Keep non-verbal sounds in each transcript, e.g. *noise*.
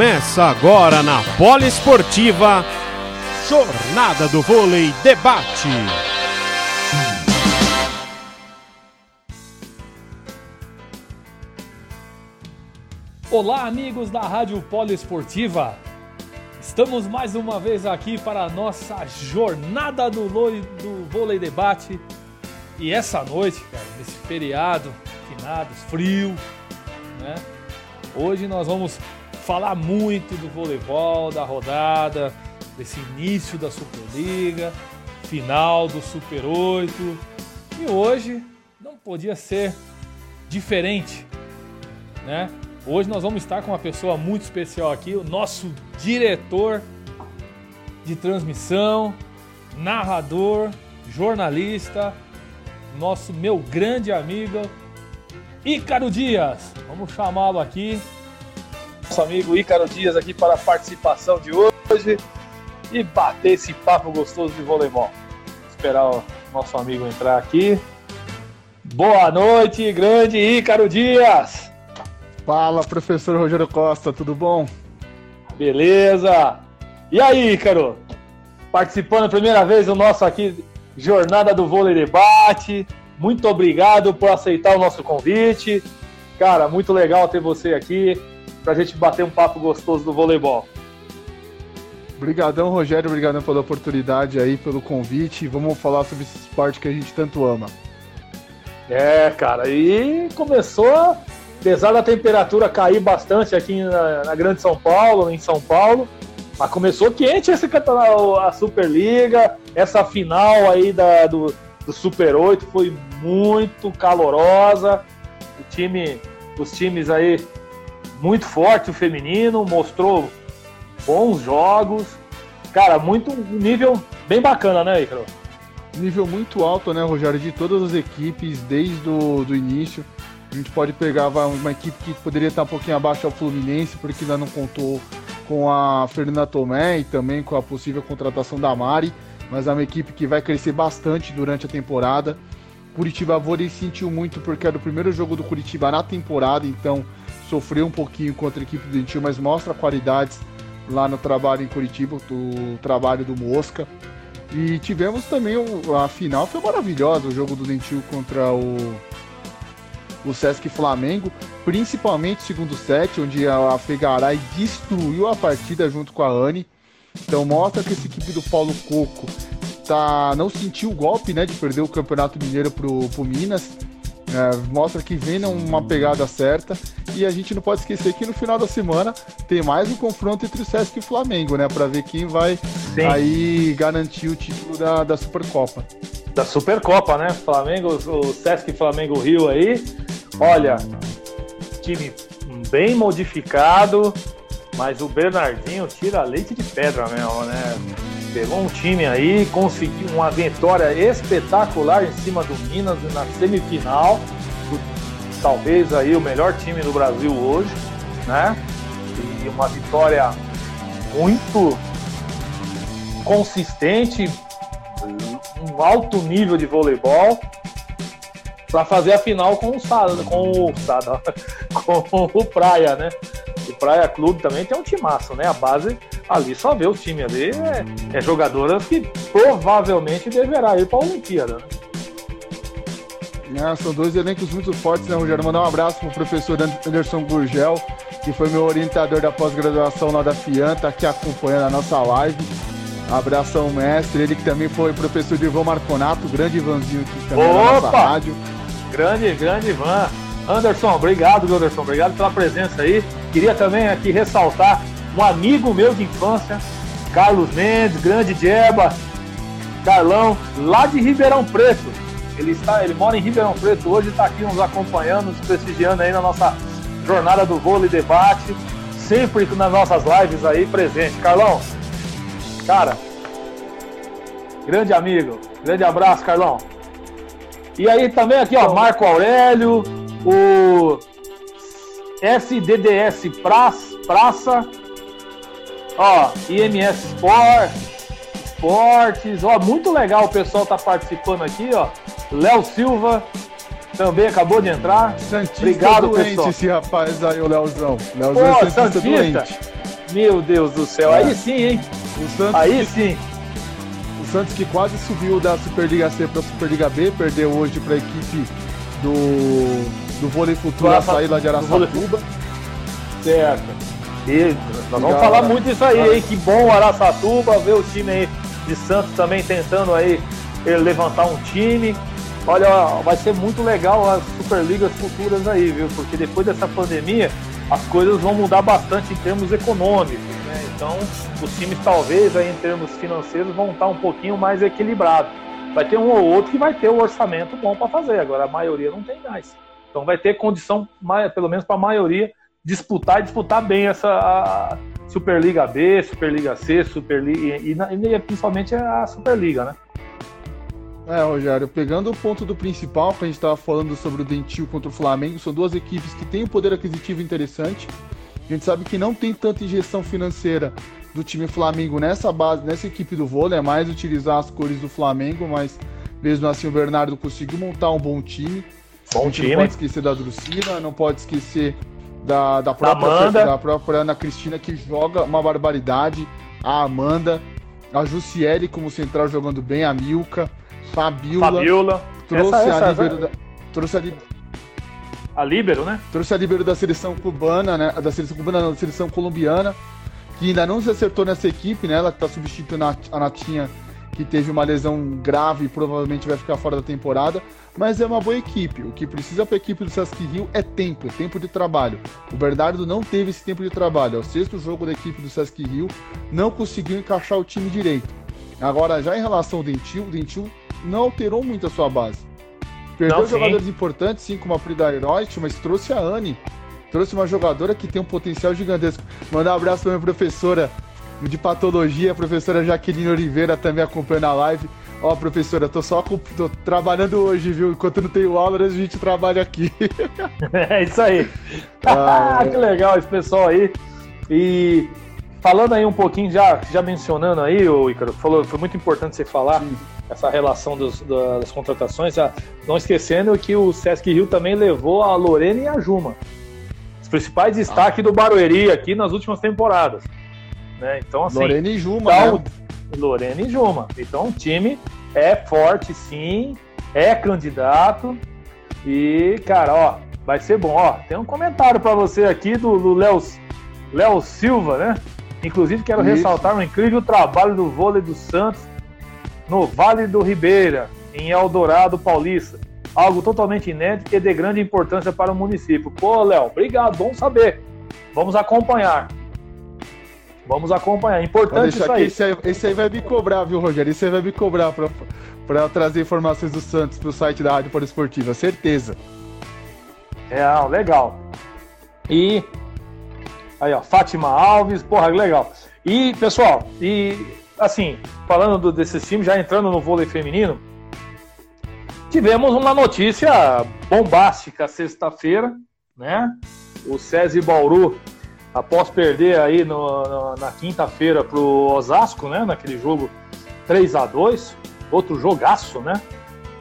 Começa agora na Poliesportiva Jornada do Vôlei Debate. Olá, amigos da Rádio Poliesportiva. Estamos mais uma vez aqui para a nossa jornada do, do vôlei debate. E essa noite, cara, nesse feriado, finados, frio, né? Hoje nós vamos falar muito do voleibol, da rodada, desse início da Superliga, final do Super 8. E hoje não podia ser diferente, né? Hoje nós vamos estar com uma pessoa muito especial aqui, o nosso diretor de transmissão, narrador, jornalista, nosso meu grande amigo Ícaro Dias. Vamos chamá-lo aqui nosso amigo Ícaro Dias aqui para a participação de hoje e bater esse papo gostoso de voleibol. esperar o nosso amigo entrar aqui. Boa noite, grande Ícaro Dias! Fala, professor Rogério Costa, tudo bom? Beleza! E aí, Ícaro? Participando a primeira vez do nosso aqui Jornada do Vôlei Debate. Muito obrigado por aceitar o nosso convite. Cara, muito legal ter você aqui para a gente bater um papo gostoso do voleibol. Obrigadão, Rogério, obrigadão pela oportunidade aí, pelo convite. Vamos falar sobre esse esporte que a gente tanto ama. É, cara, e começou, apesar da temperatura cair bastante aqui na, na Grande São Paulo, em São Paulo, mas começou quente esse campeonato, a Superliga, essa final aí da, do, do Super 8 foi muito calorosa. O time, os times aí muito forte o feminino, mostrou bons jogos. Cara, muito nível bem bacana, né, Icaro? Nível muito alto, né, Rogério, de todas as equipes, desde o do início. A gente pode pegar uma equipe que poderia estar um pouquinho abaixo ao Fluminense, porque ainda não contou com a Fernanda Tomé e também com a possível contratação da Mari, mas é uma equipe que vai crescer bastante durante a temporada. Curitiba Vôlei sentiu muito porque era o primeiro jogo do Curitiba na temporada, então sofreu um pouquinho contra a equipe do Dentil, mas mostra qualidades lá no trabalho em Curitiba, do trabalho do Mosca. E tivemos também a final, foi maravilhosa o jogo do Dentil contra o, o Sesc Flamengo, principalmente o segundo set, onde a Fegaray destruiu a partida junto com a Anne. Então mostra que essa equipe do Paulo Coco tá, não sentiu o golpe né, de perder o Campeonato Mineiro pro, pro Minas é, mostra que vem numa pegada certa. E a gente não pode esquecer que no final da semana tem mais um confronto entre o Sesc e o Flamengo, né? Para ver quem vai Sim. aí garantir o título da, da Supercopa. Da Supercopa, né? Flamengo, o Sesc Flamengo Rio aí. Olha, time bem modificado, mas o Bernardinho tira leite de pedra mesmo, né? Pegou um time aí, conseguiu uma vitória espetacular em cima do Minas na semifinal. Talvez aí o melhor time do Brasil hoje, né? E uma vitória muito consistente, um alto nível de voleibol para fazer a final com o Sada, com o Sada, *laughs* com o Praia, né? O Praia Clube também tem um timaço, né? A base ali só vê o time ali é, é jogadoras que provavelmente deverá ir para a Olimpíada. Né? É, são dois elencos muito fortes, né, Rogério? Mandar um abraço pro professor Anderson Gurgel, que foi meu orientador da pós-graduação lá da FIAN, tá aqui acompanhando a nossa live. Abração, mestre. Ele que também foi professor de Ivan Marconato, grande Ivanzinho aqui também Opa! na nossa rádio. Grande, grande Ivan. Anderson, obrigado, Anderson. Obrigado pela presença aí. Queria também aqui ressaltar um amigo meu de infância, Carlos Mendes, grande Jeba, Carlão, lá de Ribeirão Preto. Ele está, ele mora em Ribeirão Preto hoje, está aqui nos acompanhando, nos prestigiando aí na nossa jornada do vôlei debate, sempre nas nossas lives aí presente. Carlão, cara, grande amigo, grande abraço, Carlão. E aí também aqui, ó, Marco Aurélio, o SDDS Praça, Praça Ó, IMS Sport, Esportes, ó, muito legal o pessoal tá participando aqui, ó. Léo Silva também acabou de entrar. Santista Obrigado, doente pessoal. esse rapaz aí, o Léozão. Léozão é Santista, Santista. Meu Deus do céu, aí sim, hein? O Santos Aí que, sim. o Santos que quase subiu da Superliga C para a Superliga B, perdeu hoje para a equipe do, do Vôlei Futuro Araça- lá de do Vôlei Araçatuba. Certo. E nós vamos Legal, falar muito disso aí, hein? Que bom o Araçatuba, ver o time aí de Santos também tentando aí ele levantar um time. Olha, vai ser muito legal as Superligas futuras aí, viu? Porque depois dessa pandemia, as coisas vão mudar bastante em termos econômicos, né? Então, os times talvez aí em termos financeiros vão estar um pouquinho mais equilibrados. Vai ter um ou outro que vai ter o orçamento bom para fazer, agora a maioria não tem mais. Então vai ter condição, pelo menos para a maioria, disputar e disputar bem essa a Superliga B, Superliga C, Superliga e, na- e principalmente a Superliga, né? É, Rogério, pegando o ponto do principal, que a gente estava falando sobre o Dentil contra o Flamengo, são duas equipes que têm um poder aquisitivo interessante. A gente sabe que não tem tanta injeção financeira do time Flamengo nessa base, nessa equipe do vôlei, é mais utilizar as cores do Flamengo, mas mesmo assim o Bernardo conseguiu montar um bom time. Bom a gente não time. pode esquecer da Drucina, não pode esquecer da, da, própria, Amanda. da própria Ana Cristina, que joga uma barbaridade. A Amanda, a Jussiele como central jogando bem, a Milka, Fabiola. Fabiola. Trouxe Essa- essa- a Libero da, trouxe a, Li- A Líbero, né? trouxe a Libero da seleção cubana, né? Da seleção cubana, não, da seleção colombiana, que ainda não se acertou nessa equipe, né? Ela que tá substituindo a, a Natinha, que teve uma lesão grave e provavelmente vai ficar fora da temporada. Mas é uma boa equipe. O que precisa para a equipe do Sesc Rio é tempo, é tempo de trabalho. O Bernardo não teve esse tempo de trabalho. É o sexto jogo da equipe do Sesc Rio, não conseguiu encaixar o time direito. Agora, já em relação ao Dentil, o Dentil não alterou muito a sua base. Perdeu Não, sim. jogadores importantes, sim, como a Frida Heroit, mas trouxe a Anne. Trouxe uma jogadora que tem um potencial gigantesco. Mandar um abraço para minha professora de patologia, a professora Jaqueline Oliveira, também acompanhando a live. Ó, professora, tô só tô trabalhando hoje, viu? Enquanto não tenho aula, a gente trabalha aqui. *laughs* É isso aí. Ah, *laughs* que legal esse pessoal aí. E falando aí um pouquinho, já, já mencionando aí, o Ícaro, falou, foi muito importante você falar Sim. essa relação dos- da- das contratações. já não esquecendo que o Sesc Rio também levou a Lorena e a Juma. Os principais destaques do Barueri aqui nas últimas temporadas. Né? Então, assim, Lorena e Juma, então, né? Lorena e Juma. Então o time é forte, sim, é candidato. E, cara, ó, vai ser bom. Ó, tem um comentário para você aqui do Léo Silva, né? Inclusive, quero Isso. ressaltar o incrível trabalho do vôlei do Santos no Vale do Ribeira, em Eldorado Paulista. Algo totalmente inédito e de grande importância para o município. Pô, Léo, obrigado, bom saber. Vamos acompanhar. Vamos acompanhar. Importante isso aí. esse aí, esse aí vai me cobrar, viu, Rogério? Esse aí vai me cobrar pra trazer informações do Santos pro site da Rádio Poliesportiva, certeza. Real, legal. E aí, ó, Fátima Alves, porra, legal. E, pessoal, e assim, falando do- desses times, já entrando no vôlei feminino, tivemos uma notícia bombástica sexta-feira, né? O SESI Bauru, após perder aí no- no- na quinta-feira pro Osasco, né? Naquele jogo 3 a 2 outro jogaço, né?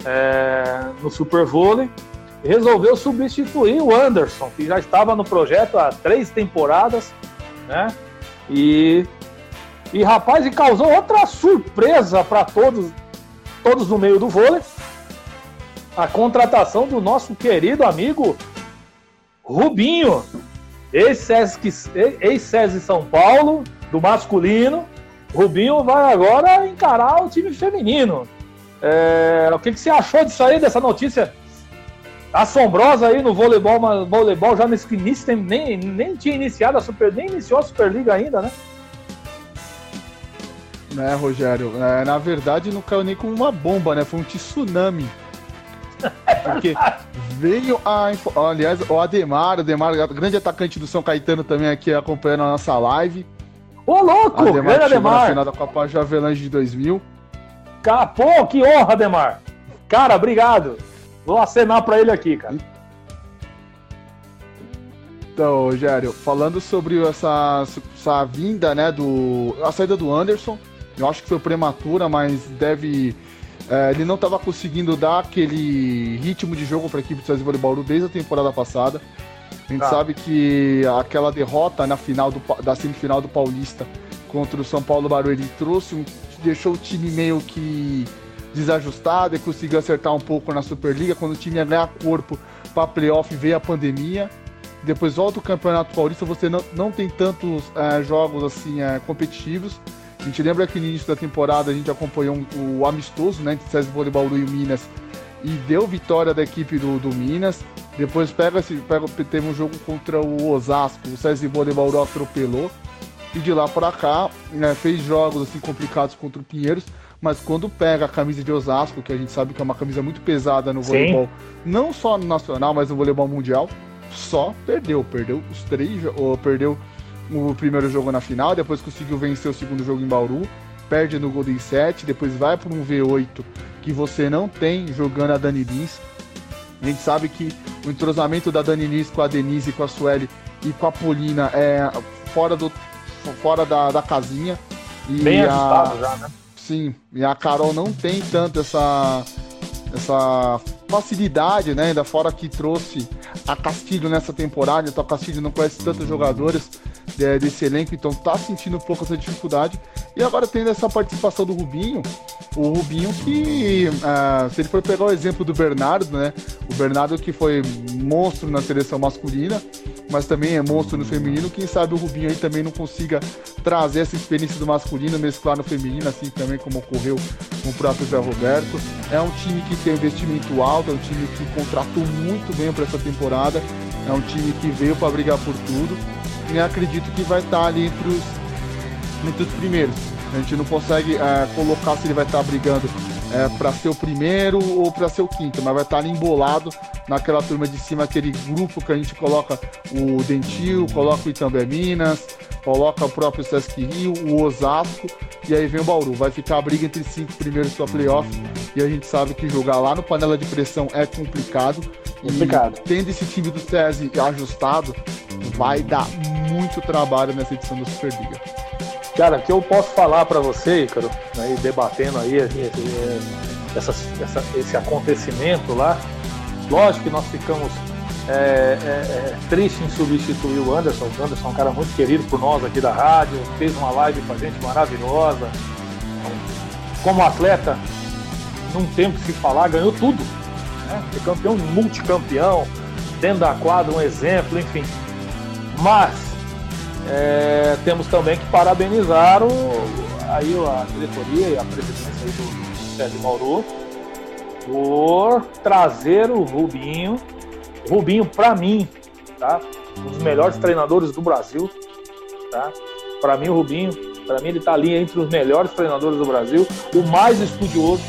É, no Super Vôlei resolveu substituir o Anderson, que já estava no projeto há três temporadas, né? E, e rapaz, e causou outra surpresa para todos, todos no meio do vôlei. A contratação do nosso querido amigo Rubinho, ex-SESI ex São Paulo, do masculino. Rubinho vai agora encarar o time feminino. É, o que, que você achou disso aí, dessa notícia assombrosa aí no voleibol, mas voleibol já nesse início nem, nem tinha iniciado a Super, nem iniciou a Superliga ainda, né? Né, Rogério? É, na verdade, não caiu nem como uma bomba, né? Foi um tsunami. Porque veio a. Aliás, o Ademar, o Ademar, grande atacante do São Caetano também aqui acompanhando a nossa live. Ô, louco! Ademar grande chegou na Ademar! final da Copa Javelange de 2000. Cara, pô, que honra, Ademar! Cara, obrigado! Vou acenar pra ele aqui, cara. Então, Rogério, falando sobre essa, essa vinda, né, do. A saída do Anderson, eu acho que foi prematura, mas deve. É, ele não estava conseguindo dar aquele ritmo de jogo para a equipe do César Bauru desde a temporada passada. A gente ah. sabe que aquela derrota na final do, da semifinal do Paulista contra o São Paulo Barueri trouxe um, deixou o time meio que desajustado e conseguiu acertar um pouco na Superliga. Quando o time ia ganhar corpo para playoff, veio a pandemia. Depois volta o Campeonato Paulista, você não, não tem tantos é, jogos assim é, competitivos. A gente lembra que no início da temporada a gente acompanhou um, o amistoso, né, entre César Voleibol e Minas, e deu vitória da equipe do, do Minas. Depois pega, pega, teve um jogo contra o Osasco, o César Voleibol atropelou. E de lá para cá, né, fez jogos assim complicados contra o Pinheiros, mas quando pega a camisa de Osasco, que a gente sabe que é uma camisa muito pesada no voleibol, Sim. não só no nacional, mas no voleibol mundial, só perdeu. Perdeu os três, ou perdeu o primeiro jogo na final, depois conseguiu vencer o segundo jogo em Bauru, perde no Golden 7, depois vai para um V8 que você não tem jogando a Dani Lins. A gente sabe que o entrosamento da Dani Lins com a Denise, com a Sueli e com a Polina é fora, do, fora da, da casinha. E Bem a, já, né? Sim, e a Carol não tem tanto essa, essa facilidade, né? Ainda fora que trouxe a Castilho nessa temporada, então a Castilho não conhece tantos jogadores de, desse elenco, então tá sentindo um pouco essa dificuldade. E agora tendo essa participação do Rubinho, o Rubinho que, uh, se ele for pegar o exemplo do Bernardo, né? O Bernardo que foi monstro na seleção masculina, mas também é monstro no feminino, quem sabe o Rubinho aí também não consiga trazer essa experiência do masculino, mesclar no feminino, assim também como ocorreu com o próprio Zé Roberto. É um time que tem investimento alto, é um time que contratou muito bem para essa temporada, é um time que veio para brigar por tudo e acredito que vai estar ali entre os, entre os primeiros. A gente não consegue é, colocar se ele vai estar brigando é, para ser o primeiro ou para ser o quinto, mas vai estar ali embolado naquela turma de cima, aquele grupo que a gente coloca o Dentil, coloca o Itambé Minas, coloca o próprio Sesc Rio, o Osasco, e aí vem o Bauru. Vai ficar a briga entre cinco primeiros para playoff, e a gente sabe que jogar lá no panela de pressão é complicado. Complicado. E tendo esse time do SESI ajustado, vai dar muito trabalho nessa edição da Superliga. Cara, o que eu posso falar para você, Ícaro, né, debatendo aí esse, essa, essa, esse acontecimento lá, lógico que nós ficamos é, é, é, triste em substituir o Anderson. O Anderson é um cara muito querido por nós aqui da rádio, fez uma live com a gente maravilhosa. Como atleta, não tem que se falar, ganhou tudo. Né? Campeão, multicampeão, dentro da quadra, um exemplo, enfim. Mas é, temos também que parabenizar o, aí a diretoria e a presidência do Sérgio Mauro por trazer o Rubinho. Rubinho, para mim, tá? Um dos melhores treinadores do Brasil, tá? Para mim, o Rubinho, para mim, ele tá ali entre os melhores treinadores do Brasil, o mais estudioso.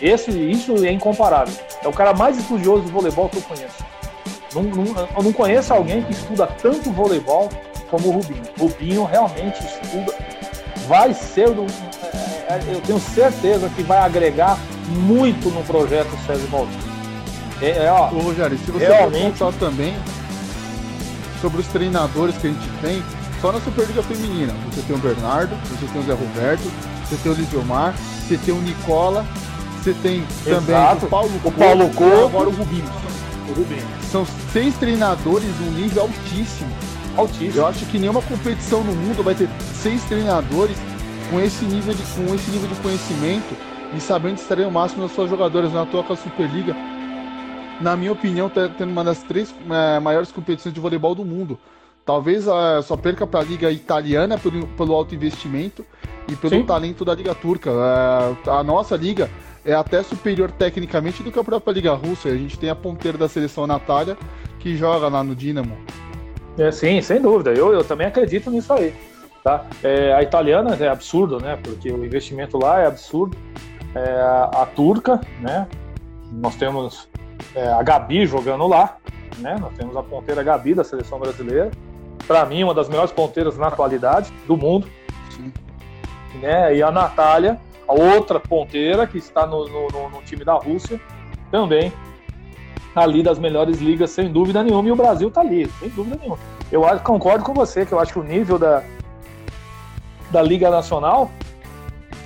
Esse, isso é incomparável. É o cara mais estudioso do voleibol que eu conheço. Não, não, eu não conheço alguém que estuda tanto voleibol como o Rubinho. Rubinho realmente estuda, vai ser, é, é, eu tenho certeza que vai agregar muito no projeto César Maldini. É, é, ó, Ô, Rogério, se você realmente... também sobre os treinadores que a gente tem, só na Superliga Feminina, você tem o Bernardo, você tem o Zé Roberto, você tem o Lisiomar, você tem o Nicola, você tem também Exato. o Paulo o Paulo Couto, e agora o Rubinho. o Rubinho. São seis treinadores de um nível altíssimo. Altíssimo. Eu acho que nenhuma competição no mundo vai ter seis treinadores com esse nível de, com esse nível de conhecimento e sabendo extrair o máximo das suas jogadoras na tua Superliga. Na minha opinião, tá tendo uma das três é, maiores competições de voleibol do mundo. Talvez uh, só perca para a liga italiana pelo, pelo alto investimento e pelo Sim. talento da liga turca. Uh, a nossa liga é até superior tecnicamente do que a própria liga russa. A gente tem a ponteira da seleção Natália que joga lá no Dinamo. É, sim, sem dúvida. Eu, eu também acredito nisso aí. Tá? É, a italiana é absurdo, né? Porque o investimento lá é absurdo. É, a, a, turca, né? Nós temos é, a Gabi jogando lá, né? Nós temos a ponteira Gabi da seleção brasileira. Para mim, uma das melhores ponteiras na atualidade do mundo. Sim. Né? E a Natália, a outra ponteira que está no, no, no time da Rússia, também ali das melhores ligas, sem dúvida nenhuma, e o Brasil está ali, sem dúvida nenhuma. Eu concordo com você, que eu acho que o nível da, da Liga Nacional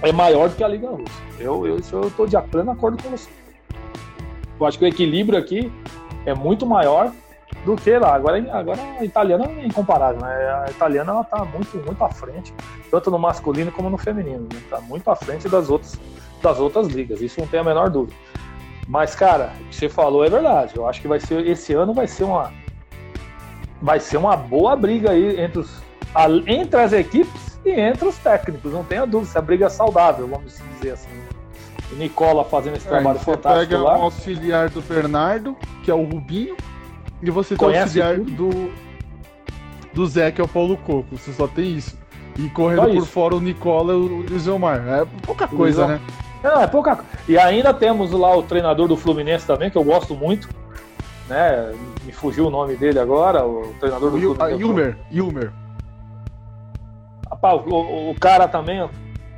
é maior do que a Liga Russa. Eu, eu, eu estou de pleno acordo com você. Eu acho que o equilíbrio aqui é muito maior do que lá. Agora, agora a italiana é incomparável, né? A italiana ela tá muito, muito à frente, tanto no masculino como no feminino. Né? Tá muito à frente das outras, das outras ligas, isso não tem a menor dúvida. Mas, cara, o que você falou é verdade. Eu acho que vai ser esse ano vai ser uma vai ser uma boa briga aí entre, os, entre as equipes e entre os técnicos. Não tenha dúvida, se a briga é saudável, vamos dizer assim. O Nicola fazendo esse é, trabalho fantástico pega lá. o auxiliar do Bernardo, que é o Rubinho, e você tem o auxiliar do, do Zé, que é o Paulo Coco. Você só tem isso. E correndo por fora o Nicola e o Isomar. É pouca coisa, né? Não, é pouca E ainda temos lá o treinador do Fluminense também, que eu gosto muito. Né? Me fugiu o nome dele agora, o treinador do o Fluminense. Ilmer, Ilmer. Rapaz, o, o, cara também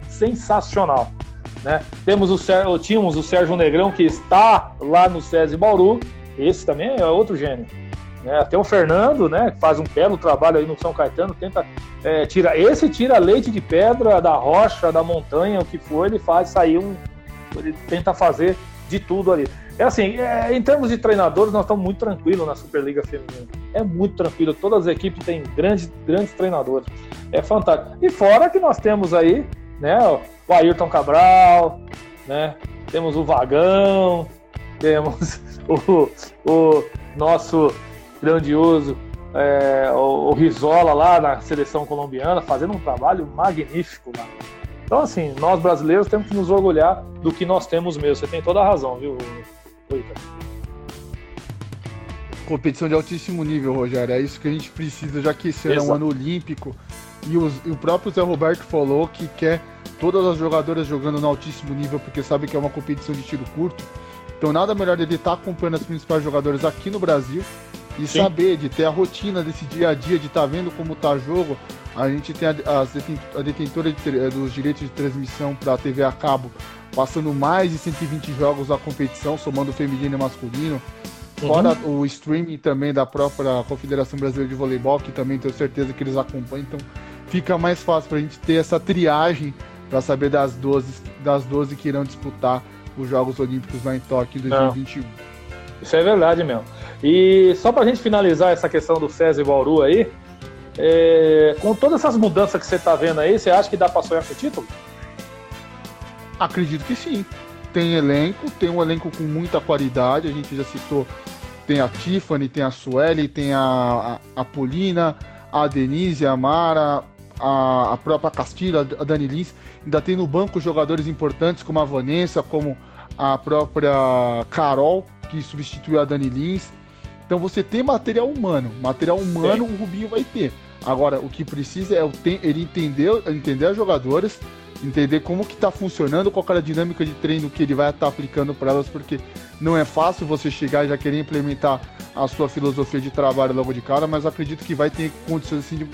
sensacional. Né? Temos o, tínhamos o Sérgio Negrão, que está lá no SESI Bauru, esse também é outro gênio. Né? Até o Fernando, né, que faz um belo trabalho aí no São Caetano, tenta é, tira esse tira leite de pedra da rocha, da montanha, o que for, ele faz sair um, ele tenta fazer de tudo ali. É assim, é, em termos de treinadores, nós estamos muito tranquilos na Superliga Feminina. É muito tranquilo, todas as equipes têm grandes, grandes treinadores. É fantástico. E fora que nós temos aí, né, o Ayrton Cabral, né, temos o Vagão, temos *laughs* o, o nosso grandioso é, o, o, Rizola lá na seleção colombiana, fazendo um trabalho magnífico lá. Então, assim, nós brasileiros temos que nos orgulhar do que nós temos mesmo. Você tem toda a razão, viu, Ricardo? Competição de altíssimo nível, Rogério. É isso que a gente precisa, já que esse ano é um ano olímpico. E, os, e o próprio Zé Roberto falou que quer todas as jogadoras jogando no altíssimo nível, porque sabe que é uma competição de tiro curto. Então nada melhor ele estar acompanhando as principais jogadoras aqui no Brasil e Sim. saber, de ter a rotina desse dia a dia, de estar tá vendo como está o jogo. A gente tem a, a, a detentora de, dos direitos de transmissão para a TV a cabo, passando mais de 120 jogos na competição, somando feminino e masculino. Fora uhum. o streaming também da própria Confederação Brasileira de Voleibol, que também tenho certeza que eles acompanham. Então fica mais fácil para a gente ter essa triagem para saber das 12, das 12 que irão disputar os Jogos Olímpicos lá em Tóquio em 2021. Não. Isso é verdade mesmo. E só para a gente finalizar essa questão do César e Bauru aí, é, com todas essas mudanças que você está vendo aí, você acha que dá para sonhar com o título? Acredito que sim. Tem elenco, tem um elenco com muita qualidade, a gente já citou, tem a Tiffany, tem a Sueli, tem a, a, a Polina, a Denise, a Mara, a, a própria Castilho, a Dani Lins. Ainda tem no banco jogadores importantes como a Vanessa, como a própria Carol, que substituiu a Dani Lins. Então você tem material humano. Material humano Sim. o Rubinho vai ter. Agora, o que precisa é ele entender, entender as jogadoras, entender como que está funcionando, qual é a dinâmica de treino que ele vai estar tá aplicando para elas, porque não é fácil você chegar e já querer implementar a sua filosofia de trabalho logo de cara, mas acredito que vai ter condições assim de,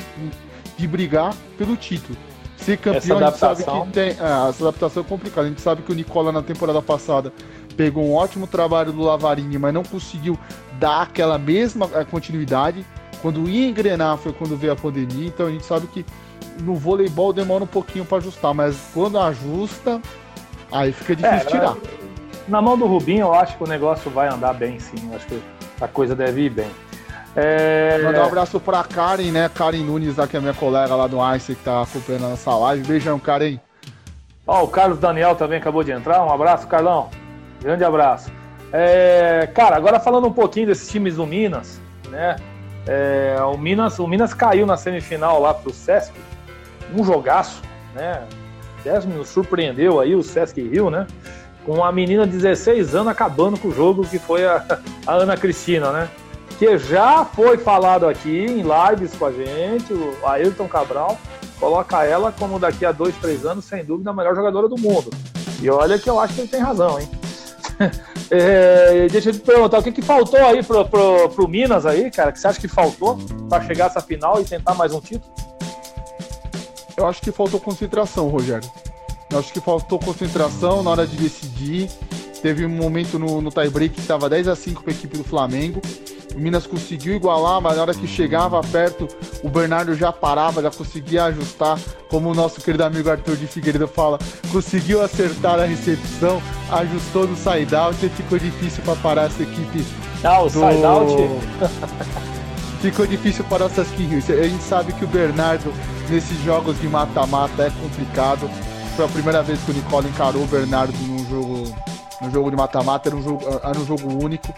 de brigar pelo título. Ser campeão, a gente sabe que tem. É, essa adaptação é complicada. A gente sabe que o Nicola na temporada passada pegou um ótimo trabalho do Lavarini, mas não conseguiu dar aquela mesma é, continuidade. Quando ia engrenar foi quando veio a pandemia, então a gente sabe que no voleibol demora um pouquinho para ajustar, mas quando ajusta, aí fica difícil é, tirar. Na mão do Rubinho, eu acho que o negócio vai andar bem, sim. Eu acho que a coisa deve ir bem. É... Mandar um abraço pra Karen, né? Karen Nunes, que é minha colega lá do Ice, que tá acompanhando essa live. Beijão, Karen. Ó, o Carlos Daniel também acabou de entrar. Um abraço, Carlão. Grande abraço. É, cara, agora falando um pouquinho desses times do Minas, né? É, o, Minas, o Minas caiu na semifinal lá pro Sesc. Um jogaço, né? Décimo surpreendeu aí o Sesc Rio, né? Com a menina de 16 anos acabando com o jogo, que foi a, *laughs* a Ana Cristina, né? Que já foi falado aqui em lives com a gente, o Ayrton Cabral coloca ela como daqui a dois, três anos, sem dúvida, a melhor jogadora do mundo. E olha que eu acho que ele tem razão, hein? *laughs* é, deixa eu te perguntar, o que, que faltou aí pro, pro, pro Minas aí, cara? Que você acha que faltou para chegar essa final e tentar mais um título? Eu acho que faltou concentração, Rogério. Eu acho que faltou concentração na hora de decidir. Teve um momento no, no tie-break que estava 10 a 5 para a equipe do Flamengo. O Minas conseguiu igualar, mas na hora que chegava perto, o Bernardo já parava, já conseguia ajustar, como o nosso querido amigo Arthur de Figueiredo fala, conseguiu acertar a recepção, ajustou no side-out e ficou difícil para parar essa equipe Ah, o do... side-out. *laughs* Ficou difícil para o Sasquinho. A gente sabe que o Bernardo, nesses jogos de mata-mata, é complicado. Foi a primeira vez que o Nicole encarou o Bernardo num jogo, num jogo de mata-mata, era, um jogo, era um jogo único.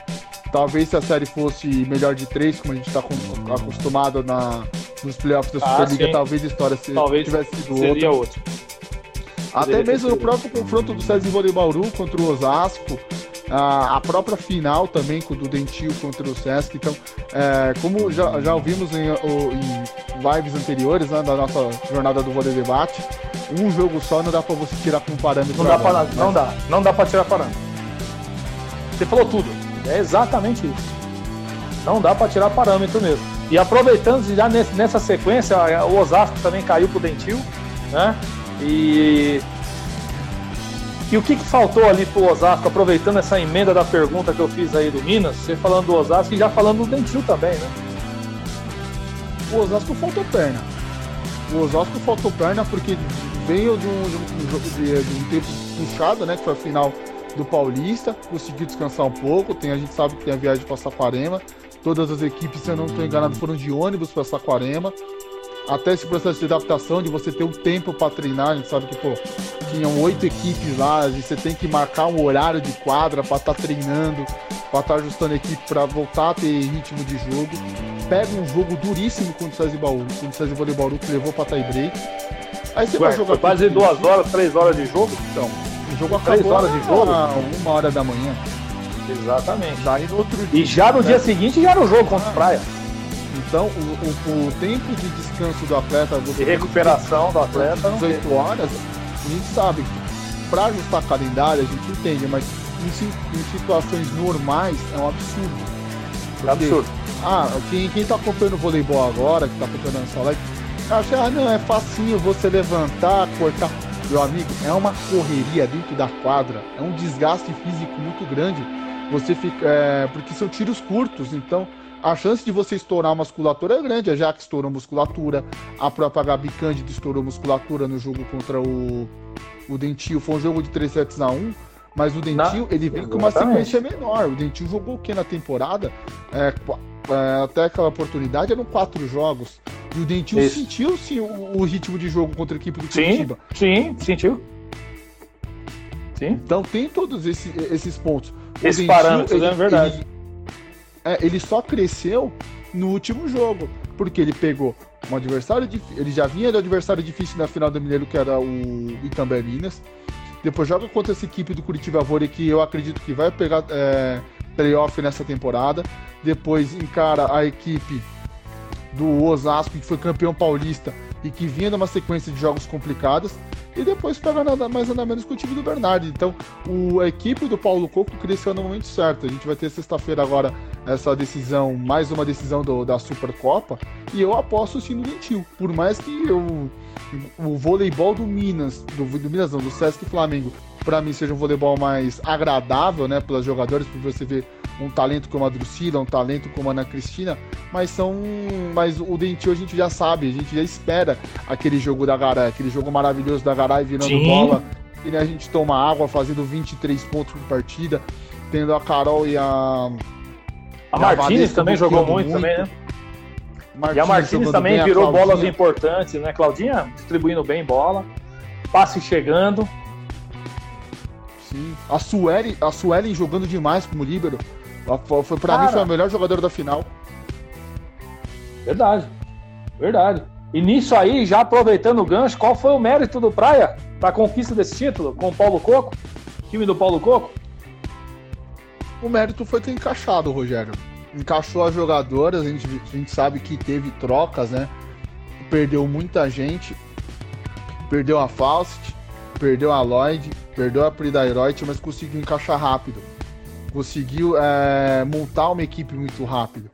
Talvez se a série fosse melhor de três, como a gente está acostumado na, nos playoffs da ah, Superliga, ah, talvez a história talvez tivesse sido seria outra. outra. Até mesmo no próprio confronto do César de Bauru contra o Osasco, a, própria final também com o do Dentil contra o Sesc. Então, é, como já, já ouvimos em, em lives anteriores né, da nossa jornada do vôlei debate, um jogo só não dá para você tirar com parâmetro. Não dá para não dá, não dá para tirar parâmetro. Você falou tudo. É exatamente isso. Não dá para tirar parâmetro mesmo. E aproveitando já nessa sequência, o Osasco também caiu pro Dentil, né? E e o que, que faltou ali pro Osasco, aproveitando essa emenda da pergunta que eu fiz aí do Minas, você falando do Osasco e já falando do Dentil também, né? O Osasco faltou perna. O Osasco faltou perna porque veio de um, de, de, de um tempo puxado, né? Que foi a final do Paulista, conseguiu descansar um pouco. Tem, a gente sabe que tem a viagem para Saquarema. Todas as equipes, se eu não estou enganado, foram de ônibus para Saquarema até esse processo de adaptação, de você ter um tempo para treinar, a gente sabe que, pô, tinham oito equipes lá, e você tem que marcar um horário de quadra para estar tá treinando, para estar tá ajustando a equipe para voltar a ter ritmo de jogo. Pega um jogo duríssimo contra o César Bauru, contra o César Bauru, que levou para tie break. Aí você Ué, vai jogar. Quase duas horas, três horas de jogo? Então, o jogo acabou três horas de jogo? Uma, hora da manhã. Exatamente. Daí no outro dia, e já no né? dia seguinte já era o jogo contra o Praia. Então, o, o, o, tempo de descanso do atleta, de recuperação do atleta, 18 horas, a gente sabe para ajustar calendário a gente entende, mas em, em, situações normais é um absurdo. Porque, é absurdo. Ah, quem, quem tá acompanhando o voleibol agora, que tá acompanhando essa live, acha, ah, não, é facinho você levantar, cortar. Meu amigo, é uma correria dentro da quadra, é um desgaste físico muito grande. Você fica. É, porque são tiros curtos, então a chance de você estourar a musculatura é grande. A Jaque estourou musculatura, a própria Gabi Cândido estourou musculatura no jogo contra o, o Dentil. Foi um jogo de 3 sets a 1, mas o Dentil ele vem com uma sequência menor. O Dentil jogou o que na temporada? É, é, até aquela oportunidade eram quatro jogos. E o Dentil Isso. sentiu sim o, o, ritmo de jogo contra a equipe do Curitiba. Sim, sim, sentiu. Sim. Então tem todos esses, esses pontos. Esses parâmetros, é verdade. Ele, é, ele só cresceu no último jogo, porque ele pegou um adversário difícil, ele já vinha do adversário difícil na final do Mineiro, que era o Itambé Minas. Depois joga contra essa equipe do Curitiba Vôlei, que eu acredito que vai pegar é, playoff nessa temporada. Depois encara a equipe do Osasco, que foi campeão paulista e que vinha numa sequência de jogos complicadas e depois pega nada mais nada menos que o time do Bernardo. Então, o, a equipe do Paulo Coco cresceu no momento certo. A gente vai ter sexta-feira agora essa decisão, mais uma decisão do, da Supercopa, e eu aposto sim no Gentil. Por mais que eu, o voleibol do Minas, do, do Minas não, do Sesc Flamengo, para mim seja um voleibol mais agradável, né, pelos jogadores, por você ver um talento como a Drusila, um talento como a Ana Cristina, mas são, mas o Dentil a gente já sabe, a gente já espera aquele jogo da Garay, aquele jogo maravilhoso da Garay virando Sim. bola, e né, a gente toma água fazendo 23 pontos por partida, tendo a Carol e a a Martinez também jogou muito, muito, também, né? Martins e a Martinez também virou bolas importantes, né? Claudinha distribuindo bem bola, passe chegando. Sim. A Sueli, a Sueli jogando demais como líbero. Foi, pra Cara, mim foi a melhor jogadora da final. Verdade. Verdade. E nisso aí, já aproveitando o gancho, qual foi o mérito do Praia para a conquista desse título com o Paulo Coco? Time do Paulo Coco? O mérito foi ter encaixado, Rogério. Encaixou as jogadoras, a gente, a gente sabe que teve trocas, né? Perdeu muita gente. Perdeu a Faust, perdeu a Lloyd, perdeu a Pridairoit, mas conseguiu encaixar rápido. Conseguiu é, montar uma equipe muito rápido.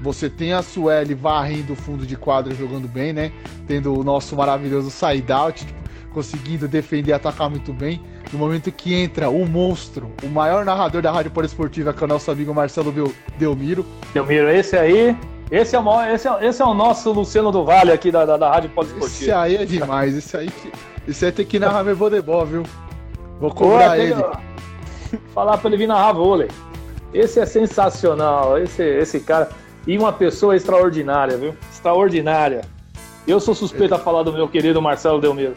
Você tem a Sueli varrendo o fundo de quadra jogando bem, né? Tendo o nosso maravilhoso side-out, tipo, conseguindo defender e atacar muito bem no momento que entra o monstro, o maior narrador da Rádio Poliesportiva, que é o nosso amigo Marcelo Delmiro. Delmiro, esse aí, esse é o, esse é, esse é o nosso Luciano do Vale aqui da, da, da Rádio Poliesportiva. Esse aí é demais, esse aí, esse aí tem que narrar meu voleibol, viu? Vou cobrar Pô, ele. Falar pra ele vir narrar vôlei. Esse é sensacional, esse, esse cara. E uma pessoa extraordinária, viu? Extraordinária. Eu sou suspeito a falar do meu querido Marcelo Delmiro.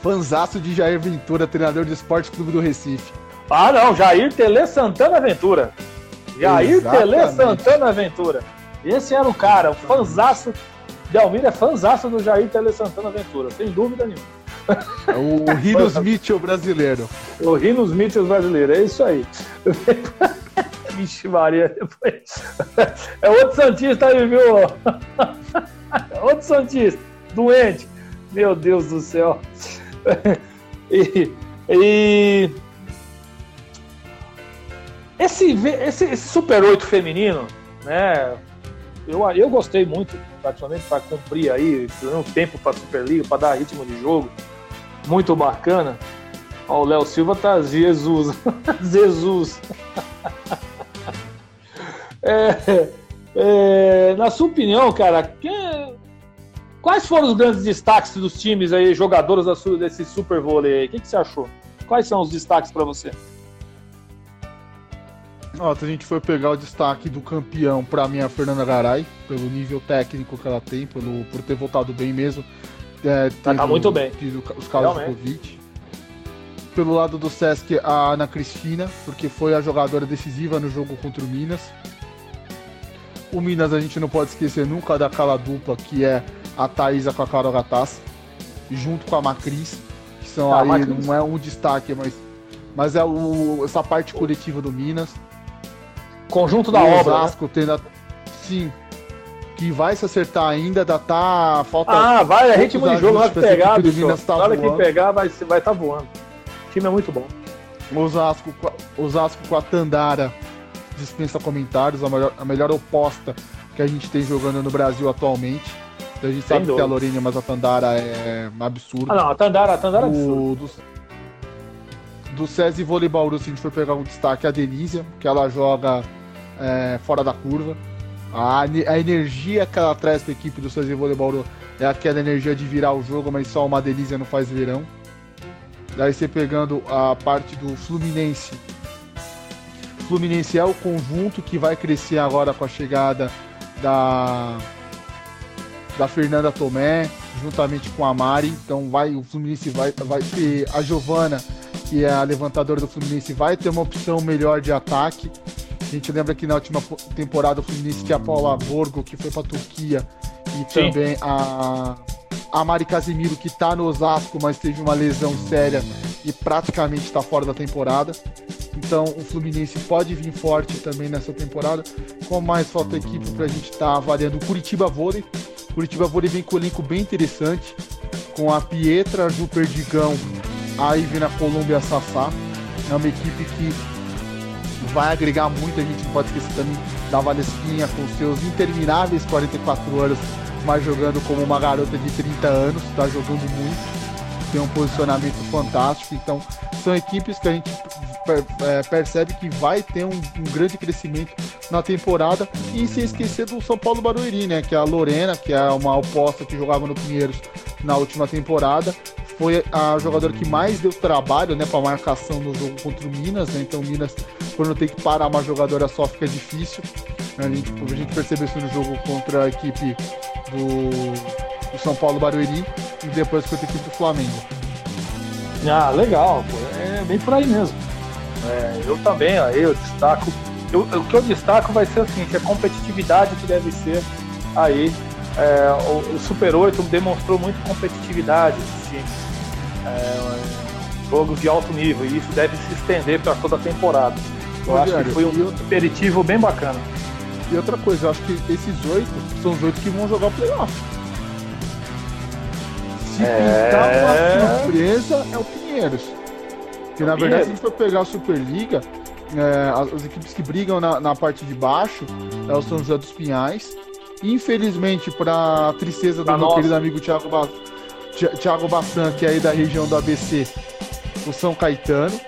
Fanzaço de Jair Ventura, treinador do Esporte Clube do Recife. Ah, não, Jair Tele Santana Ventura. Jair Exatamente. Tele Santana Ventura. Esse era o cara, o fanzaço. Delmiro é fanzaço do Jair Tele Santana Ventura, sem dúvida nenhuma. É o Rinos *laughs* Mitchell brasileiro. O Rinos Mitchell brasileiro, é isso aí. *laughs* Vixe, Maria, depois. É outro Santista aí, viu? *laughs* Outro Santista, doente. Meu Deus do céu. E, e esse, esse, esse, Super 8 feminino, né? Eu, eu gostei muito, praticamente, para cumprir aí, um tempo para Superliga, para dar ritmo de jogo. Muito bacana. Ó, o Léo Silva tá Jesus. *laughs* Jesus. *laughs* é, é, na sua opinião, cara, quem, quais foram os grandes destaques dos times aí, jogadores desse Super Vôlei aí? O que, que você achou? Quais são os destaques para você? Ó, se a gente for pegar o destaque do campeão, para mim é a Fernanda Garay, pelo nível técnico que ela tem, pelo, por ter voltado bem mesmo. É, tá, tá muito bem. Os casos Realmente. de Covid. Pelo lado do Sesc, a Ana Cristina, porque foi a jogadora decisiva no jogo contra o Minas. O Minas a gente não pode esquecer nunca daquela dupla que é a Thaisa com a Carol Gattas, junto com a Macris, que são ah, aí, não é um destaque, mas, mas é o, essa parte coletiva do Minas. Conjunto da o obra. Osasco né? tendo a, sim, que vai se acertar ainda, da tá falta. Ah, vai, é ritmo de jogo, vai pegar, bicho. Tá Na hora que pegar, vai vai tá voando. O time é muito bom. Osasco, Osasco com a Tandara dispensa comentários, a melhor, a melhor oposta que a gente tem jogando no Brasil atualmente. A gente Sem sabe dúvida. que a Lorena, mas a Tandara é absurdo. Ah, não, a Tandara, a Tandara é absurdo. Do, do SESI Voleibol, se a gente for pegar um destaque, a Denise, que ela joga é, fora da curva. A, a energia que ela traz para a equipe do SESI Voleibol é aquela energia de virar o jogo, mas só uma delícia não faz verão. Daí você pegando a parte do Fluminense. Fluminense é o conjunto que vai crescer agora com a chegada da da Fernanda Tomé, juntamente com a Mari. Então vai o Fluminense vai vai ter a Giovana, que é a levantadora do Fluminense, vai ter uma opção melhor de ataque. A gente lembra que na última temporada o Fluminense tinha a Paula Borgo, que foi para Turquia, e Sim. também a, a Mari Casimiro, que está no Osasco, mas teve uma lesão séria e praticamente está fora da temporada. Então o Fluminense pode vir forte também nessa temporada. Com mais falta equipe para a gente estar tá avaliando o Curitiba Vôlei. Curitiba Vôlei vem com um elenco bem interessante, com a Pietra, Ju Perdigão, a Ivina Colômbia Sassá. É uma equipe que vai agregar muito. A gente não pode esquecer também da Valesquinha com seus intermináveis 44 anos, mas jogando como uma garota de 30 anos, está jogando muito. Tem um posicionamento fantástico. Então, são equipes que a gente é, percebe que vai ter um, um, grande crescimento na temporada. E sem esquecer do São Paulo Barueri, né? Que é a Lorena, que é uma oposta que jogava no Pinheiros na última temporada foi a jogadora que mais deu trabalho, né, para marcação no jogo contra o Minas, né? Então Minas quando tem que parar uma jogadora só fica difícil. A gente, a gente percebeu isso no jogo contra a equipe do, do São Paulo Barueri e depois contra a equipe do Flamengo. Ah, legal, é bem por aí mesmo. É, eu também, ó, eu destaco. Eu, o que eu destaco vai ser o seguinte, a competitividade que deve ser aí. É, o, o, Super 8 demonstrou muito competitividade é, jogos de alto nível e isso deve se estender para toda a temporada. Eu acho que foi um aperitivo bem bacana. E outra coisa, eu acho que esses oito são os oito que vão jogar o playoff. Se é... pintar uma surpresa, é o Pinheiros. Que é na verdade, se a gente for pegar a Superliga, é, as, equipes que brigam na, na, parte de baixo é o São José dos Pinhais. Infelizmente, para tristeza do pra meu nossa. querido amigo Thiago, ba Thiago Bassan, que é aí da região do ABC, o São Caetano.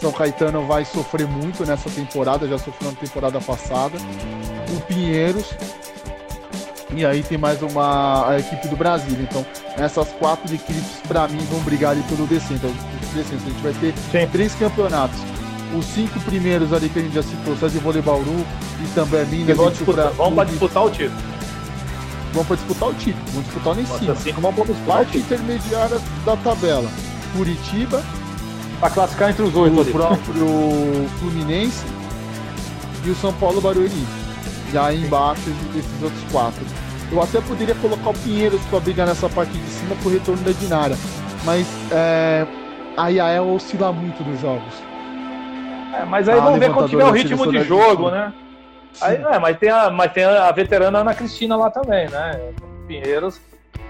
São Caetano vai sofrer muito nessa temporada, já sofreu na temporada passada. O Pinheiros. E aí tem mais uma a equipe do Brasil. Então, essas quatro equipes, para mim, vão brigar ali pelo. Então, descendo. A gente vai ter Sim. três campeonatos. os cinco primeiros ali que a gente já citou, César Vôlei Bauru e também Minas. Vamos disputar, vamos para disputar o título. Vamos para disputar o título, vamos disputar lá em cima. Assim vamos Parte intermediária da tabela. Curitiba. Para classificar entre os oito O próprio Fluminense e o São Paulo Barueri. Aí embaixo desses outros quatro. Eu até poderia colocar o Pinheiros para brigar nessa parte de cima pro retorno da Dinara. Mas é, a IAE oscila muito nos jogos. É, mas aí Ah, vamos ver quando tiver o ritmo de jogo, né? Aí, é, mas, tem a, mas tem a, veterana Ana Cristina lá também, né? Pinheiros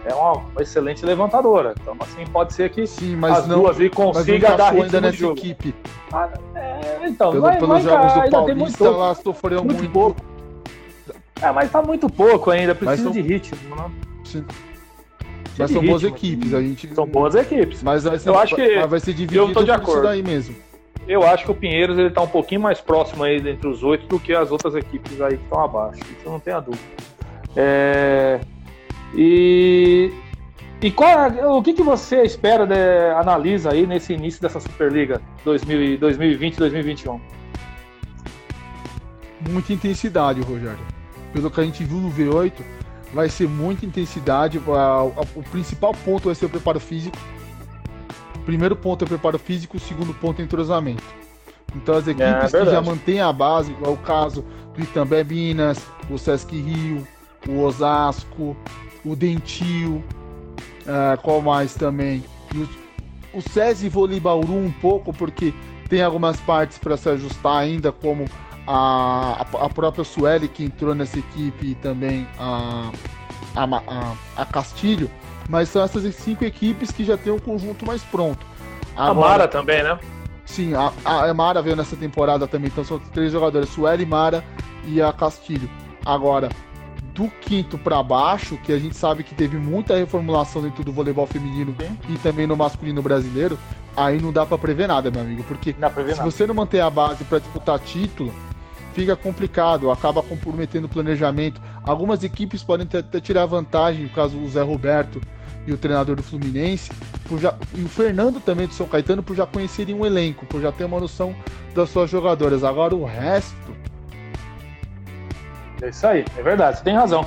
é uma, excelente levantadora. Então, assim, pode ser que Sim, mas as não, duas aí consiga dar ritmo ainda nessa jogo. equipe. Ah, é, então, Pelo, vai, pelos vai, jogos do muito Paulista, pouco. ela sofreu Muito muito. pouco. É, mas tá muito pouco ainda, precisa são- de ritmo, né? Sim. Mas são boas ritmo. equipes, a gente. São boas equipes. Mas vai ser, Eu acho que- vai ser dividido eu tô de acordo. isso daí mesmo. Eu acho que o Pinheiros ele tá um pouquinho mais próximo aí entre os oito do que as outras equipes aí que estão abaixo. Isso eu não tenho a dúvida. É, E, e qual é- o que, que você espera, de- analisa aí nesse início dessa Superliga 2000 e 2020-2021? Muita intensidade, Rogério. Pelo que a gente viu no V8, vai ser muita intensidade. O principal ponto vai ser o preparo físico. O primeiro ponto é o preparo físico, o segundo ponto é entrosamento. Então as equipes que verdade. já mantêm a base, é o caso do Itambé Minas, o Sesc Rio, o Osasco, o Dentil, ah, qual mais também? Os- o SESI Vôlei Bauru um pouco, porque tem algumas partes para se ajustar ainda, como a, a- a própria Sueli, que entrou nessa equipe, e também a, a, a, a Castilho, mas são essas cinco equipes que já têm um conjunto mais pronto. A Mara também, né? Sim, a, a Mara veio nessa temporada também, então são três jogadores, Sueli, Mara e a Castilho. Agora, do quinto para baixo, que a gente sabe que teve muita reformulação dentro do voleibol feminino Sim. e também no masculino brasileiro, aí não dá para prever nada, meu amigo, porque se nada. você não manter a base para disputar título, fica complicado, acaba comprometendo o planejamento. Algumas equipes podem até, tirar vantagem, no caso o Zé Roberto e o treinador do Fluminense, já, e o Fernando também do São Caetano, por já conhecerem um elenco, por já ter uma noção das suas jogadoras. Agora o resto, É isso aí, é verdade, você tem razão.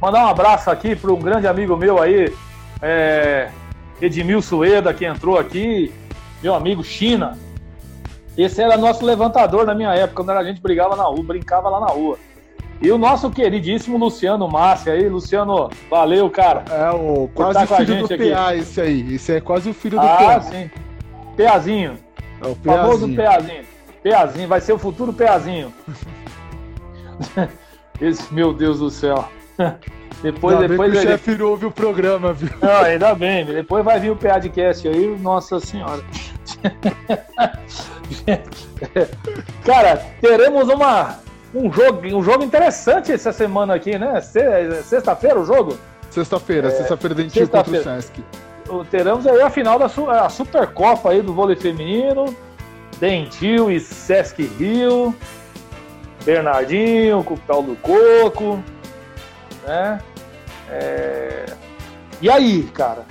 Mandar um abraço aqui para um grande amigo meu aí, é, Edmil Sueda, que entrou aqui, meu amigo China. Esse era nosso levantador na minha época, quando a gente brigava na rua, brincava lá na rua. E o nosso queridíssimo Luciano Márcia aí, Luciano, valeu, cara. é o quase tá a filho do aqui. PA esse aí. Esse é quase o filho do Ah, PA. sim. Peazinho, É o famoso PAzinho. Peazinho, vai ser o futuro Peazinho. *laughs* Esse, meu Deus do céu. *laughs* Depois, Ainda bem depois que o ele- chefe não ouve o programa, viu? Não, ainda bem. Depois vai vir o PAdcast aí, nossa senhora. *laughs* Cara, teremos uma, um, jogo, um jogo interessante essa semana aqui, né? Se- Sexta-feira o jogo? Sexta-feira, sexta-feira dentil contra o. Sesc. Teremos aí a final da a Supercopa aí do vôlei feminino. Dentil e Sesc Rio. Bernardinho com o tal do Coco. Né? É, E aí, cara?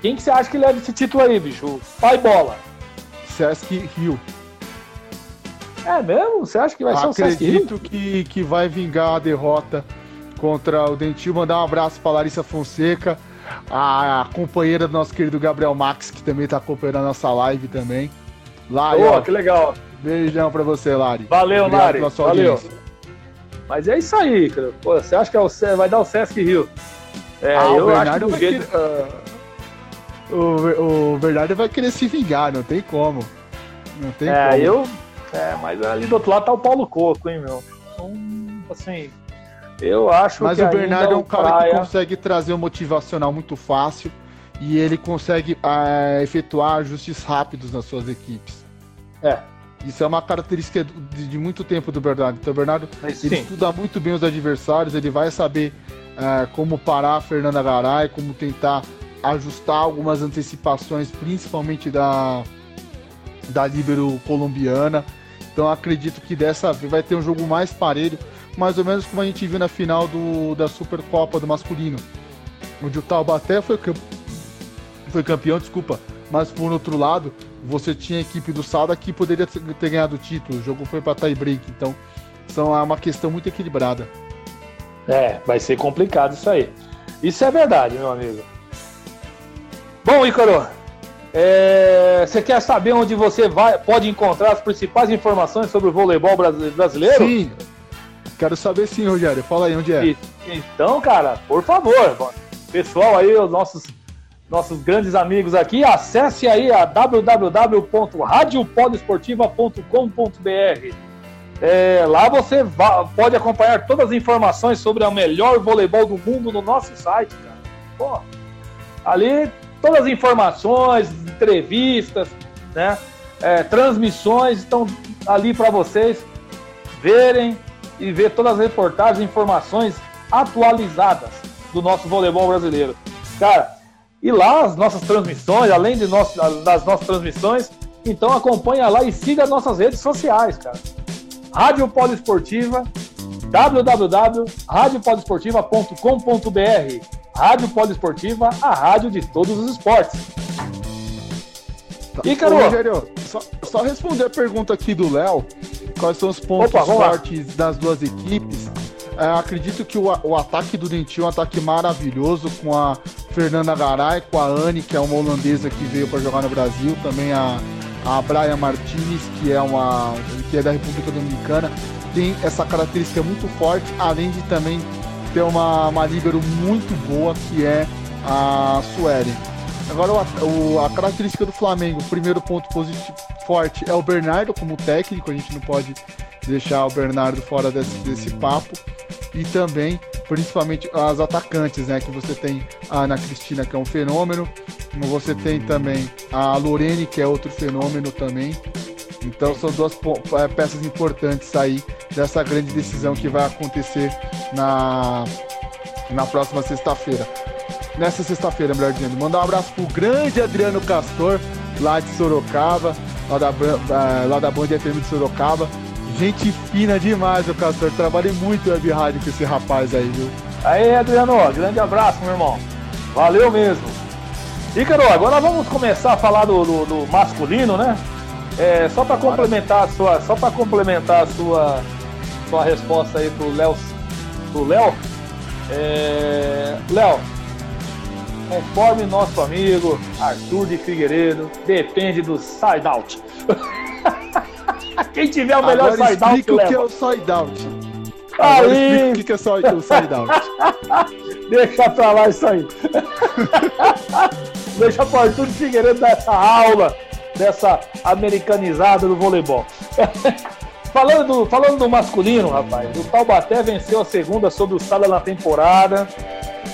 Quem que você acha que leva esse título aí, bicho? Pai bola. Sesc Rio. É mesmo? Você acha que vai ser o Sesc Rio? Acredito que, que vai vingar a derrota contra o Dentil. Mandar um abraço para Larissa Fonseca, a companheira do nosso querido Gabriel Max, que também está acompanhando a nossa live também. Lari, Pô, ó, que legal. beijão para você, Lari. Valeu, Obrigado Lari. pela sua Valeu. audiência. Mas é isso aí, cara. Pô, você acha que é o vai dar o Sesc Rio? É, Ah, eu acho que vai jeito... querer, ah, o, o Bernardo vai querer se vingar, não tem como. Não tem É, como. eu. É, mas ali do outro lado tá o Paulo Coco, hein, meu? Então, assim, eu acho Mas que o ainda Bernardo é um cara Praia- que consegue trazer um motivacional muito fácil e ele consegue ah, efetuar ajustes rápidos nas suas equipes. É, Isso é uma característica de, de muito tempo do Bernardo. Então, o Bernardo mas ele sim. estuda muito bem os adversários, ele vai saber ah, como parar a Fernanda Garay, como tentar ajustar algumas antecipações, principalmente da, da Líbero colombiana. Então acredito que dessa vez vai ter um jogo mais parelho, mais ou menos como a gente viu na final do, da Supercopa do masculino, onde o Taubaté foi, foi campeão, desculpa, mas por outro lado, você tinha a equipe do Sada que poderia ter ganhado o título. O jogo foi para tie break, então são é uma questão muito equilibrada. É, vai ser complicado isso aí. Isso é verdade, meu amigo. Bom, Ícaro, é, você quer saber onde você vai, pode encontrar as principais informações sobre o voleibol brasileiro? Sim, quero saber sim, Rogério. Fala aí onde é. E, então, cara, por favor, pessoal aí, os nossos nossos grandes amigos aqui, acesse aí a www.radiopodesportiva.com.br. É, lá você pode acompanhar todas as informações sobre o melhor voleibol do mundo no nosso site, cara. Pô, ali todas as informações, entrevistas, né, é, transmissões estão ali para vocês verem e ver todas as reportagens, informações atualizadas do nosso voleibol brasileiro. Cara, e lá as nossas transmissões, além de nosso, das nossas transmissões, então acompanha lá e siga nossas redes sociais, cara. Rádio Poliesportiva, www.radiopoliesportiva.com.br Rádio Poliesportiva, a rádio de todos os esportes. Tá. Ícaro! Rogério, só, só responder a pergunta aqui do Léo, quais são os pontos Opa, fortes das duas equipes. É, acredito que o, o, ataque do Dentinho é um ataque maravilhoso com a Fernanda Garay, com a Anne, que é uma holandesa que veio para jogar no Brasil, também a, a Brian Martinez, que é uma que é da República Dominicana, tem essa característica muito forte, além de também ter uma, uma líbero muito boa, que é a Sueli. Agora, o, a característica do Flamengo, o primeiro ponto positivo forte é o Bernardo como técnico, a gente não pode deixar o Bernardo fora desse, desse papo. E também, principalmente, as atacantes, né? Que você tem a Ana Cristina, que é um fenômeno. Você tem também a Lorene, que é outro fenômeno também. Então são duas é, peças importantes aí dessa grande decisão que vai acontecer na, na próxima sexta-feira nessa sexta-feira, melhor dizendo. Mandar um abraço pro grande Adriano Castor, lá de Sorocaba, lá da, lá da Band FM de Sorocaba. Gente fina demais, o Castor. Trabalhei muito web rádio com esse rapaz aí, viu? Aí, Adriano, grande abraço, meu irmão. Valeu mesmo. Ícaro, agora vamos começar a falar do, do, do masculino, né? É, só para complementar a sua, só para complementar a sua, sua resposta aí pro Léo, pro Léo. É, Léo, conforme nosso amigo Arthur de Figueiredo, depende do side out. *laughs* Quem tiver o melhor Agora side out, o que é o side out. Agora aí... explica o que é só o side out. *laughs* Deixa pra lá isso aí. *laughs* Deixa pro Arthur de Figueiredo dar essa aula dessa americanizada do voleibol. *laughs* falando, do, falando do masculino, rapaz, o Taubaté venceu a segunda sobre o Sala na temporada.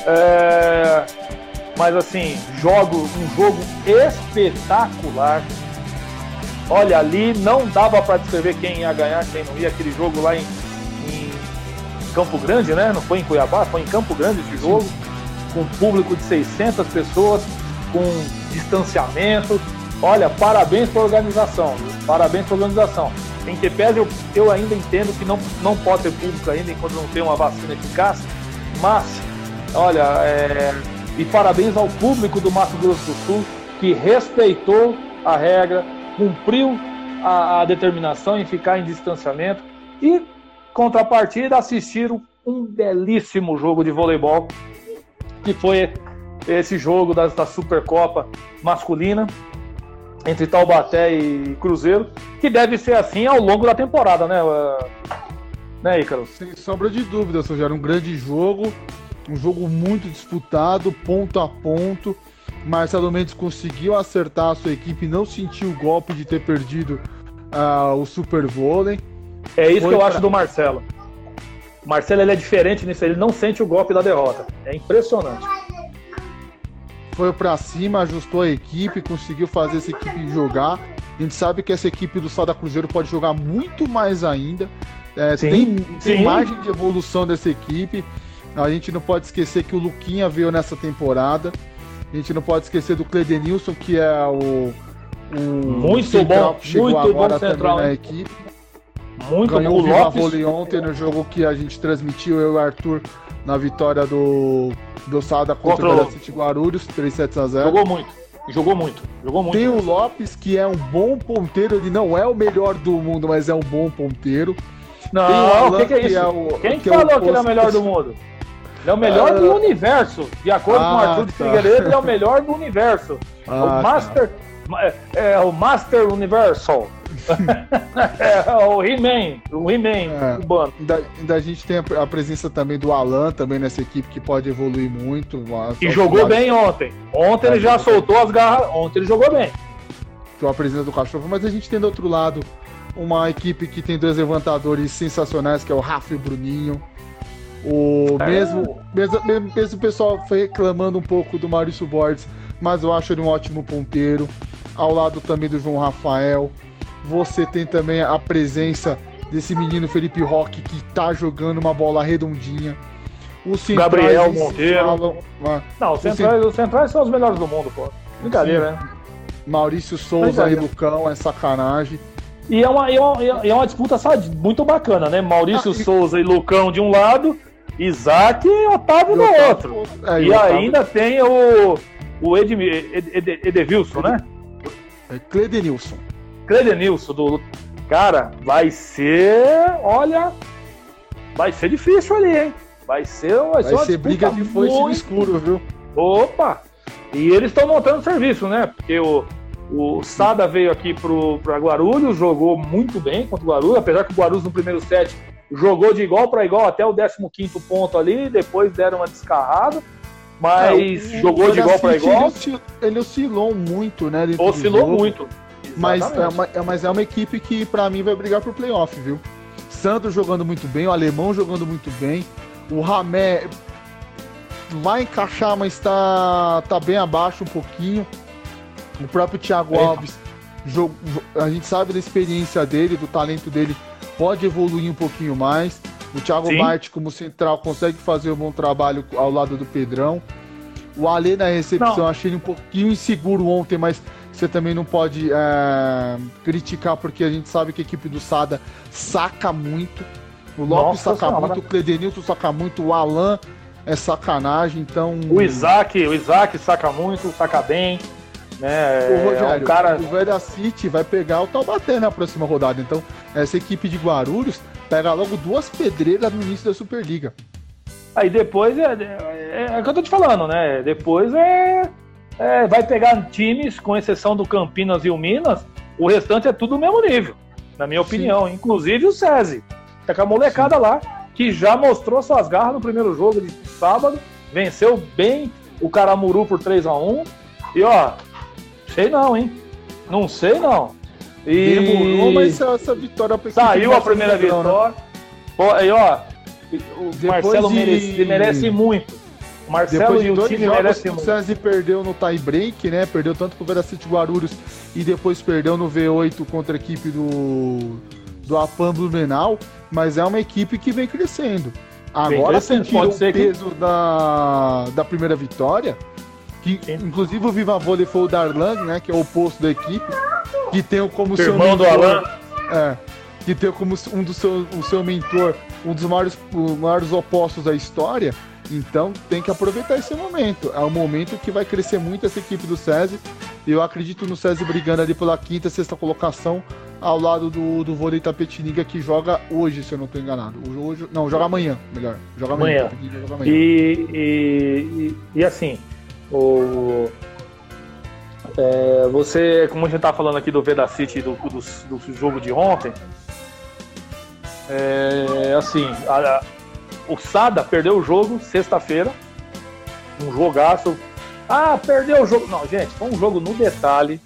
É, mas assim, jogo, um jogo espetacular. Olha, ali não dava para descrever quem ia ganhar, quem não ia. Aquele jogo lá em, em, Campo Grande, né? Não foi em Cuiabá, foi em Campo Grande esse jogo. Com público de 600 pessoas, com distanciamento. Olha, parabéns para a organização, parabéns para a organização. Em que eu, eu ainda entendo que não, não pode ter público ainda enquanto não tem uma vacina eficaz, mas, olha, é, e parabéns ao público do Mato Grosso do Sul que respeitou a regra, cumpriu a, a determinação em ficar em distanciamento e, contrapartida, assistiram um belíssimo jogo de voleibol que foi esse jogo da, da Supercopa masculina entre Taubaté e Cruzeiro, que deve ser assim ao longo da temporada, né, né Ícaro? Sem sombra de dúvida, Sérgio, um grande jogo um jogo muito disputado, ponto a ponto. Marcelo Mendes conseguiu acertar a sua equipe, não sentiu o golpe de ter perdido uh, o Super Vôlei. É isso Foi que eu pra... acho do Marcelo. O Marcelo ele é diferente nisso, ele não sente o golpe da derrota. É impressionante. Foi para cima, ajustou a equipe, conseguiu fazer essa equipe jogar. A gente sabe que essa equipe do Sada Cruzeiro pode jogar muito mais ainda. É, sim, tem, tem sim. margem de evolução dessa equipe. A gente não pode esquecer que o Luquinha veio nessa temporada. A gente não pode esquecer do Cledenilson, que é o, o muito bom, que chegou muito agora bom central, na equipe. Muito Ganhou bom. o Viva Vôlei ontem no jogo que a gente transmitiu, eu e o Arthur, na vitória do, Sada contra, contra o City Guarulhos, 3 7 a 0 Jogou muito. Jogou muito, jogou muito. Tem o Lopes, que é um bom ponteiro, ele não é o melhor do mundo, mas é um bom ponteiro. Não, o que, que, é isso? Que é o, Quem que falou é que ele é o melhor do mundo? Ele é o melhor uh... do universo. De acordo ah, com o ah, Arthur de tá. Figueiredo, ele é o melhor do universo. *laughs* Ah, o tá. Master. Tá. É, o Master Universal. *laughs* é, o He-Man, o He-Man é, cubano. Ainda, ainda, a gente tem a, a, presença também do Alan também nessa equipe que pode evoluir muito. E jogou bem ontem. Ontem ele já soltou as garras. Ontem ele jogou bem. Que é a presença do cachorro, mas a gente tem do outro lado uma equipe que tem dois levantadores sensacionais, que é o Rafa e o Bruninho. O é. mesmo, mesmo, mesmo o pessoal foi reclamando um pouco do Maurício Borges, mas eu acho ele um ótimo ponteiro. Ao lado também do João Rafael. Você tem também a presença desse menino Felipe Roque que tá jogando uma bola redondinha. O Gabriel Monteiro. Falam, ah, Não, os centrais, os centrais são os melhores do mundo, pô. Brincadeira, né? Maurício Souza e Lucão é sacanagem. E é uma, é uma, é uma disputa sabe, muito bacana, né? Maurício ah, e... Souza e Lucão de um lado, Isaac e Otávio do outro. É, e, e ainda tem o, o Ed, Ed, Ed, Edevilson, né? É Cledenilson. Cledenilson do. Cara, vai ser. Olha. Vai ser difícil ali, hein? Vai ser, vai, vai ser, ser briga de foice no escuro, viu? Opa! E eles estão montando serviço, né? Porque o, o Sada veio aqui para Guarulhos, jogou muito bem contra o Guarulhos, apesar que o Guarulhos no primeiro set jogou de igual para igual até o 15 ponto ali, depois deram uma descarrada, mas é, jogou de igual para igual. Ele oscilou muito, né? Oscilou muito. Mas é, uma, é, mas é uma equipe que, para mim, vai brigar pro playoff, viu? Santos jogando muito bem, o Alemão jogando muito bem, o Ramé vai encaixar, mas tá, tá bem abaixo um pouquinho. O próprio Thiago é. Alves, jogo, a gente sabe da experiência dele, do talento dele, pode evoluir um pouquinho mais. O Thiago Marte, como central, consegue fazer um bom trabalho ao lado do Pedrão. O Ale na recepção, Não. achei ele um pouquinho inseguro ontem, mas você também não pode é, criticar, porque a gente sabe que a equipe do Sada saca muito. O Lopes Nossa, saca muito, o Cledenilson saca muito, o Alan é sacanagem, então. O Isaac, o Isaac saca muito, saca bem. Né? O Rogério, é um cara... o Velha City vai pegar o Taubaté na próxima rodada. Então, essa equipe de Guarulhos pega logo duas pedreiras no início da Superliga. Aí depois é, é, é, o que eu tô te falando, né? Depois é é, vai pegar times, com exceção do Campinas e o Minas, o restante é tudo do mesmo nível, na minha opinião. Sim. Inclusive o SESI. Tá com a molecada Sim. lá, que já mostrou suas garras no primeiro jogo de sábado, venceu bem o Caramuru por 3 a 1 E ó, sei não, hein? Não sei não. E... Demorou, mas essa vitória Saiu a primeira vitória. Né? Aí, ó, o Depois Marcelo de... merece, merece muito. Marcelo e o time merecem O César perdeu no tie break, né? Perdeu tanto pro Veracity Guarulhos e depois perdeu no V8 contra a equipe do, do Apan Blumenau. Mas é uma equipe que vem crescendo. Agora sentiram o peso que... da, da primeira vitória. Que, inclusive o Viva Vôlei foi o Darlan, né? Que é o oposto da equipe. Que tem como seu irmão mentor, do Alan. É, que tem como um do seu, o seu mentor, um dos maiores, maiores opostos da história. Então tem que aproveitar esse momento. É um momento que vai crescer muito essa equipe do SESI. E eu acredito no SESI brigando ali pela quinta, sexta colocação, ao lado do, do vôlei Tapetininga, que joga hoje, se eu não estou enganado. Hoje, não, joga amanhã, melhor. Joga amanhã. amanhã. Joga amanhã. E, e, e, e, assim, o, é, você, como a gente tá falando aqui do Veda City do, do, do jogo de ontem, é, assim, a, o Sada perdeu o jogo sexta-feira. Um jogaço. Ah, perdeu o jogo. Não, gente, foi um jogo no detalhe.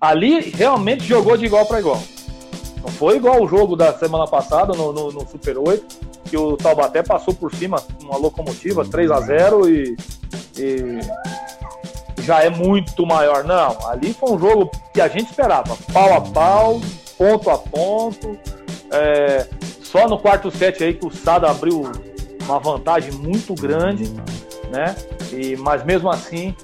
Ali realmente jogou de igual para igual. Não foi igual o jogo da semana passada no, no, no Super 8, que o Taubaté passou por cima uma locomotiva 3 a 0 e, e já é muito maior. Não, ali foi um jogo que a gente esperava. Pau a pau, ponto a ponto. É, só no quarto set aí que o Sada abriu uma vantagem muito grande, né? E, mas mesmo assim,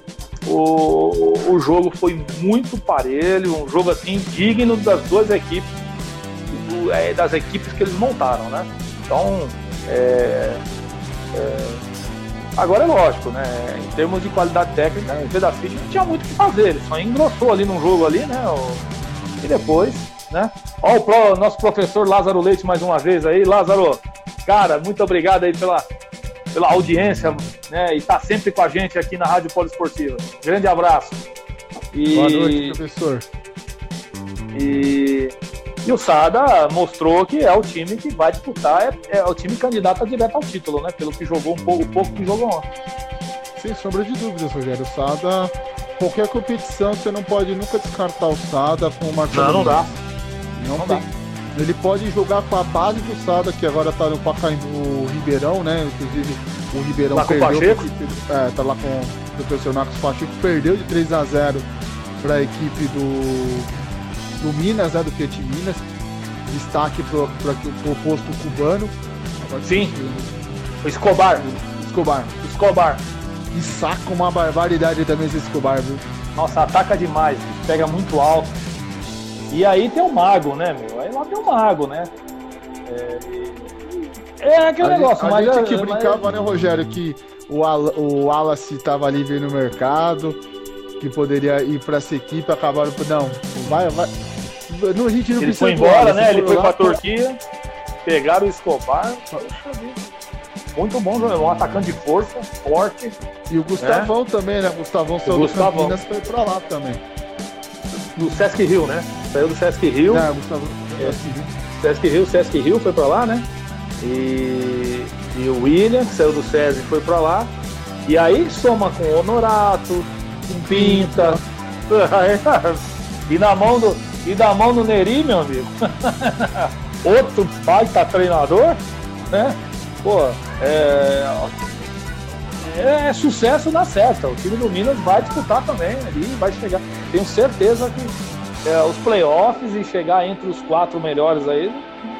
o, o jogo foi muito parelho, um jogo assim digno das duas equipes, do, é, das equipes que eles montaram, né? Então, é, é, Agora é lógico, né? Em termos de qualidade técnica, o Vedafit não tinha muito o que fazer, ele só engrossou ali num jogo ali, né? E depois, né? Ó, o pro, nosso professor Lázaro Leite mais uma vez aí. Lázaro, cara, muito obrigado aí pela, pela audiência, né? E tá sempre com a gente aqui na Rádio Poliesportiva. Grande abraço. E... Boa noite, professor. E, e o Sada mostrou que é o time que vai disputar, é, é o time candidato a direto ao título, né? Pelo que jogou um pouco, o pouco que jogou ontem. Sem sombra de dúvidas, Rogério. O Sada, qualquer competição, você não pode nunca descartar o Sada com uma Não, não dá. Não, não dá. Ele pode jogar com a base do Sada, que agora tá no Pacaembu Ribeirão, né? Inclusive o Ribeirão lá perdeu. Com o é, tá lá com o professor Marcos Pacheco, perdeu de 3 a 0 para a equipe do do Minas, né, do Fiat Minas. Destaque para o posto cubano. Agora Sim. O Escobar. Escobar. Escobar. E saca uma barbaridade também esse Escobar, viu? Nossa, ataca demais, pega muito alto. E aí tem o Mago, né, meu? Aí lá tem o Mago, né? É, é aquele a negócio, gente, mas. A gente que brincava, mas... né, Rogério, que o, Al o Wallace estava livre no mercado, que poderia ir para essa equipe, acabaram. Não, vai, vai, no, a gente não ele foi embora, né? Ele foi para a Turquia, pegaram o Escobar. Muito bom, um atacante de força, forte. E o Gustavão né? também, né? O Gustavão saiu do Campinas foi para lá também. Do Sesc Rio, né? Saiu do Sesc Rio. É, Gustavo, é. Sesc Rio, Sesc Rio foi para lá, né? E, e o William, que saiu do SESI, foi para lá. E aí soma com o Honorato, com Pinta. *laughs* e na mão do, e da mão no Neri, meu amigo. *laughs* Outro baita treinador, né? Pô, é, é, é, sucesso na certa. O time do Minas vai disputar também ali, vai chegar. Tenho certeza que é, os playoffs e chegar entre os quatro melhores aí,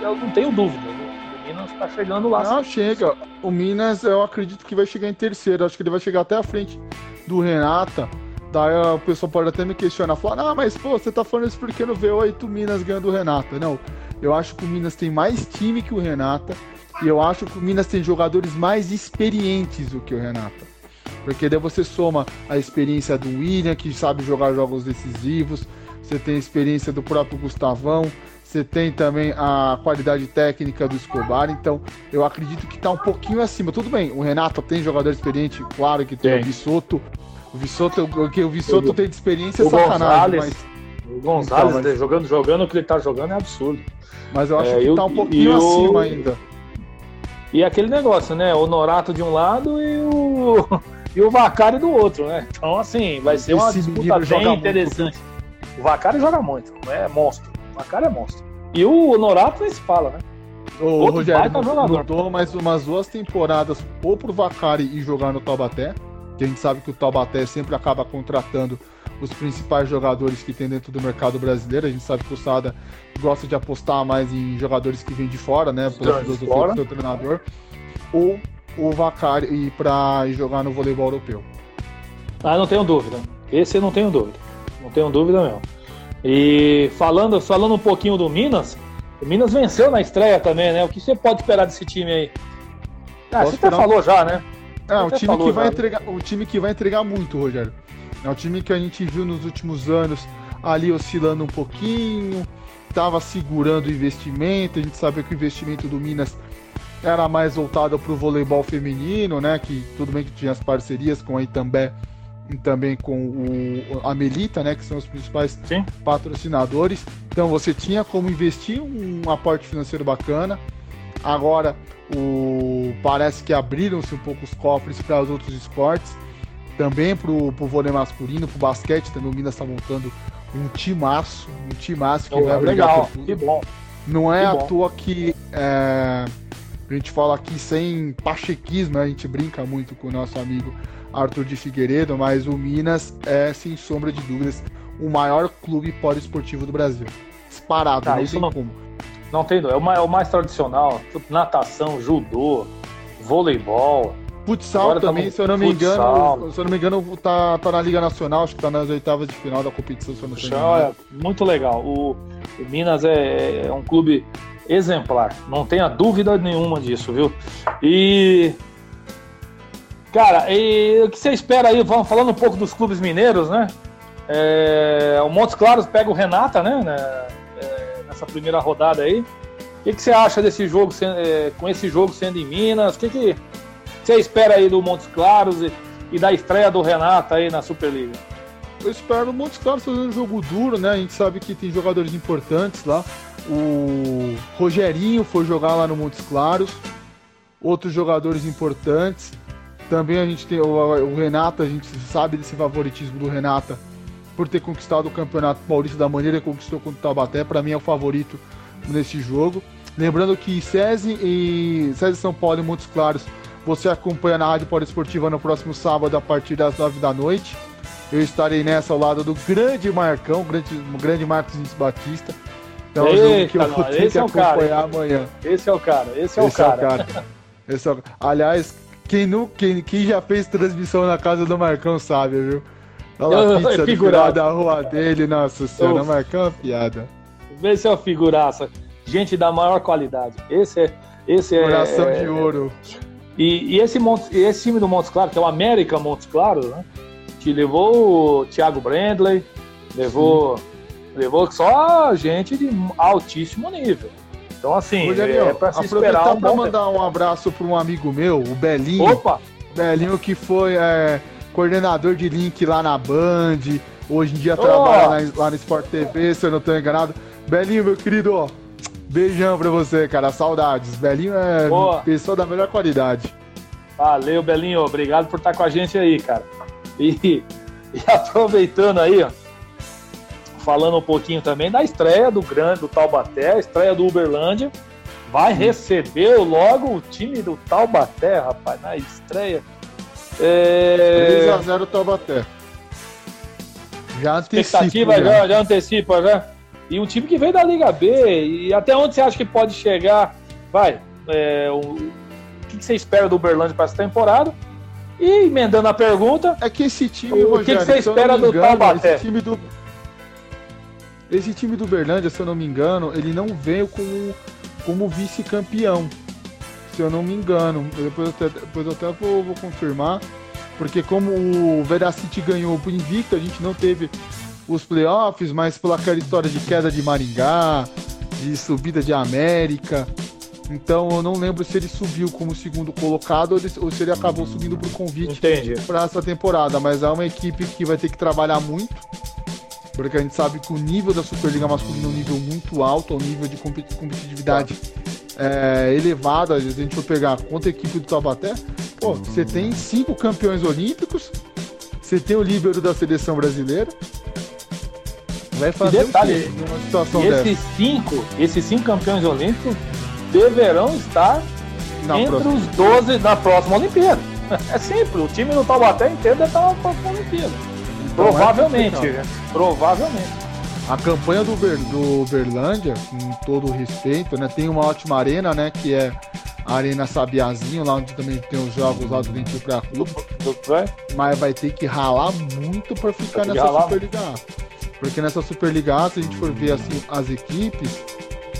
eu não tenho dúvida. O Minas está chegando lá. Não, chega. O Minas, eu acredito que vai chegar em terceiro. Acho que ele vai chegar até a frente do Renata. Daí o pessoal pode até me questionar, falar, ah, mas pô, você tá falando isso porque não vê oito Minas ganhando o Renata. Não, eu acho que o Minas tem mais time que o Renata e eu acho que o Minas tem jogadores mais experientes do que o Renata. Porque daí você soma a experiência do William, que sabe jogar jogos decisivos, você tem a experiência do próprio Gustavão, você tem também a qualidade técnica do Escobar, então eu acredito que tá um pouquinho acima. Tudo bem, o Renato tem jogador experiente, claro que tem, tem. o Bissoto, o Vissoto, o, o Vissoto tem de experiência o sacanagem, Gonzalez, mas... O Gonzalez então, mas... jogando, jogando o que ele tá jogando é absurdo. Mas eu acho é, que tá um pouquinho acima o... ainda. E aquele negócio, né? O Norato de um lado e o, e o Vacari do outro, né? Então, assim, vai ser uma Esse disputa bem interessante. Muito. O Vacari joga muito, é monstro. O Vacari é monstro. E o Norato nem se fala, né? O Outro Rogério mudou mais umas duas temporadas ou pro Vacari e jogar no Taubaté, que a gente sabe que o Taubaté sempre acaba contratando os principais jogadores que tem dentro do mercado brasileiro. A gente sabe que o Sada gosta de apostar mais em jogadores que vêm de fora, né? Pela filosofia do seu treinador. Ou o Vacari ir para jogar no voleibol europeu. Ah, não tenho dúvida. Esse eu não tenho dúvida. Não tenho dúvida mesmo. E falando, falando um pouquinho do Minas, o Minas venceu na estreia também, né? O que você pode esperar desse time aí? Ah, você até falou já, né? É, o time, que vai entregar, o time que vai entregar muito, Rogério. É um time que a gente viu nos últimos anos ali oscilando um pouquinho, estava segurando o investimento. A gente sabe que o investimento do Minas era mais voltado para o voleibol feminino, né? Que tudo bem que tinha as parcerias com a Itambé e também com o, a Melita, né? Que são os principais Sim. patrocinadores. Então você tinha como investir um aporte financeiro bacana. Agora o, parece que abriram-se um pouco os cofres para os outros esportes, também para o vôlei masculino, para o basquete, também o Minas está montando um timaço, um timaço que oh, vai brigar legal. Que bom. Não é que à bom. toa que é, a gente fala aqui sem pachequismo, né? a gente brinca muito com o nosso amigo Arthur de Figueiredo, mas o Minas é, sem sombra de dúvidas, o maior clube poliesportivo do Brasil. Disparado, tá, não tem não... como. Não tem, é o mais, é o mais tradicional. Natação, judô, voleibol. Futsal Agora também, se eu não me engano, se eu não me engano, tá, tá na Liga Nacional, acho que tá nas oitavas de final da competição, se eu não sei é muito legal. O, o Minas é, é, um clube exemplar, não tenha dúvida nenhuma disso, viu? E Cara, e o que você espera aí? Vamos falando um pouco dos clubes mineiros, né? É, o Montes Claros pega o Renata, né? né é, nessa primeira rodada aí. O que, que você acha desse jogo, é, com esse jogo sendo em Minas? O que, que você espera aí do Montes Claros e, e da estreia do Renata aí na Superliga? Eu espero o Montes Claros fazendo um jogo duro, né? A gente sabe que tem jogadores importantes lá. O Rogerinho foi jogar lá no Montes Claros. Outros jogadores importantes. Também a gente tem o, o Renata, a gente sabe desse favoritismo do Renata por ter conquistado o Campeonato Paulista da maneira que conquistou contra o Taubaté. Para mim é o favorito nesse jogo. Lembrando que SESI e SESI São Paulo e Montes Claros você acompanha na Rádio Esportiva no próximo sábado a partir das 9 da noite. Eu estarei nessa ao lado do grande Marcão, grande, grande Marcos Batista. Então é um jogo que eu vou ter que é acompanhar cara, amanhã. Esse é o cara, esse é esse o cara. É o cara. esse é o... Aliás, quem, não, quem, quem já fez transmissão na casa do Marcão sabe, viu? Olha a *laughs* pizza é da rua dele, nossa senhora, Marcão é piada. Esse é o figuraça. Gente da maior qualidade. Esse é. Esse é, Coração é, de ouro. E, e, esse, esse time do Montes Claros, que é o América Montes Claros, né? Que levou o Thiago Brandley, levou, levou só gente de altíssimo nível. Então, assim, Rogério, é pra se esperar um pra mandar um abraço para um amigo meu, o Belinho. Opa! Belinho que foi é, coordenador de link lá na Band, hoje em dia oh. trabalha lá, lá no Sport TV, se eu não estou enganado. Belinho, meu querido, ó, beijão pra você, cara, saudades. Belinho é Boa. pessoa da melhor qualidade. Valeu, Belinho, obrigado por estar com a gente aí, cara. E, *laughs* e aproveitando aí, ó, falando um pouquinho também da estreia do grande do Taubaté, a estreia do Uberlândia. Vai receber logo o time do Taubaté, rapaz, na estreia. É... 3x0 Taubaté. Já antecipa. Já. já, já antecipa, já. E um time que veio da Liga B. E até onde você acha que pode chegar? Vai. É, o, o que você espera do Uberlândia para essa temporada? E emendando a pergunta. É que esse time. O que, que você espera do Taubaté? Esse time do, esse time do Berlândia, se eu não me engano, ele não veio como, como vice-campeão. Se eu não me engano. Depois eu até, depois eu até vou, vou confirmar. Porque como o Veracity ganhou o invicto, a gente não teve os playoffs, mas pela aquela história de queda de Maringá, de subida de América. Então eu não lembro se ele subiu como segundo colocado ou se ele acabou subindo por convite para essa temporada. Mas é uma equipe que vai ter que trabalhar muito porque a gente sabe que o nível da Superliga Masculina é um nível muito alto, é um nível de competitividade é, elevado. A gente for pegar contra a equipe do Taubaté, pô, você tem cinco campeões olímpicos, você tem o líbero da seleção brasileira. Vai fazer detalhe, numa situação esses dessa? Cinco, esses cinco campeões olímpicos deverão estar na entre próxima. os 12 da próxima Olimpíada. *laughs* É simples, o time do Taubaté inteiro deve estar na próxima Olimpíada. Então, provavelmente, é provavelmente. A campanha do, Ber, do Berlândia, com todo o respeito, né? Tem uma ótima arena, né? Que é a Arena Sabiazinho, lá onde também tem os jogos lá do Dentil pra Clube. Mas vai ter que ralar muito para ficar nessa Superliga A. Porque nessa Superliga A, se a gente for ver assim, as equipes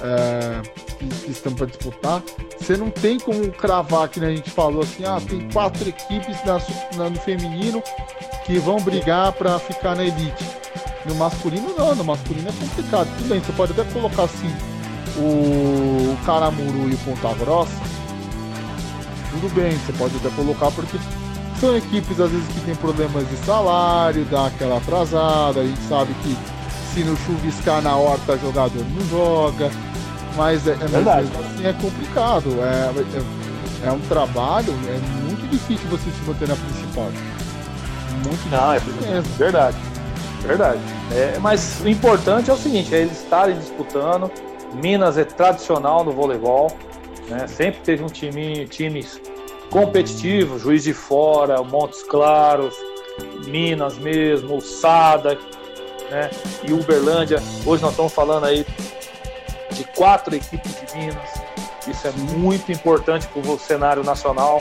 é, que, que, estão para disputar, você não tem como cravar que né, a gente falou assim, ah, tem quatro equipes na, na, no feminino que vão brigar para ficar na elite. No masculino não, no masculino é complicado. Tudo bem, você pode até colocar assim o Caramuru e o Ponta Grossa. Tudo bem, você pode até colocar porque são equipes às vezes que tem problemas de salário, dá aquela atrasada, a gente sabe que se não chuviscar na horta jogador não joga. Mas é, é Verdade. assim é complicado. É, é, é um trabalho, é muito difícil você se manter na principal muito Não, é mesmo. Verdade. Verdade. É, mas o importante é o seguinte, é eles estarem disputando. Minas é tradicional no voleibol. Né? Sempre teve um time, times competitivos, Juiz de Fora, Montes Claros, Minas mesmo, Sada, né? E Uberlândia. Hoje nós estamos falando aí de quatro equipes de Minas. Isso é muito importante para o cenário nacional.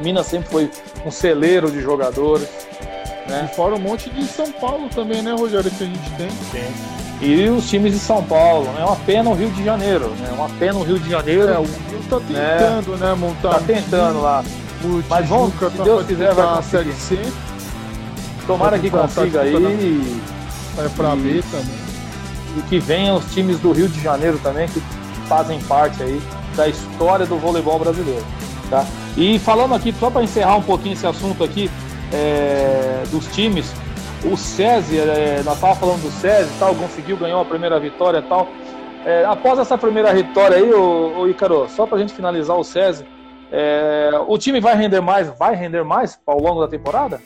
Minas sempre foi um celeiro de jogadores. Né? E fora um monte de São Paulo também, né, Rogério, que a gente tem. Sim. E os times de São Paulo, é né? uma pena o Rio de Janeiro, né? Uma pena o Rio de Janeiro. É, o Rio tá tentando, né, né montar. Tá tentando lá. O Mas vamos, se tá Deus quiser, vai a Série conseguir. C, Tomara que consiga aí e, vai pra B também. e que venham os times do Rio de Janeiro também, que fazem parte aí da história do voleibol brasileiro. Tá? E falando aqui, só para encerrar um pouquinho esse assunto aqui é, dos times, o SESI, é, nós estávamos falando do SESI tal, conseguiu, ganhou a primeira vitória tal. É, após essa primeira vitória aí, ô Ícaro, só para a gente finalizar o SESI, é, o time vai render mais, vai render mais ao longo da temporada?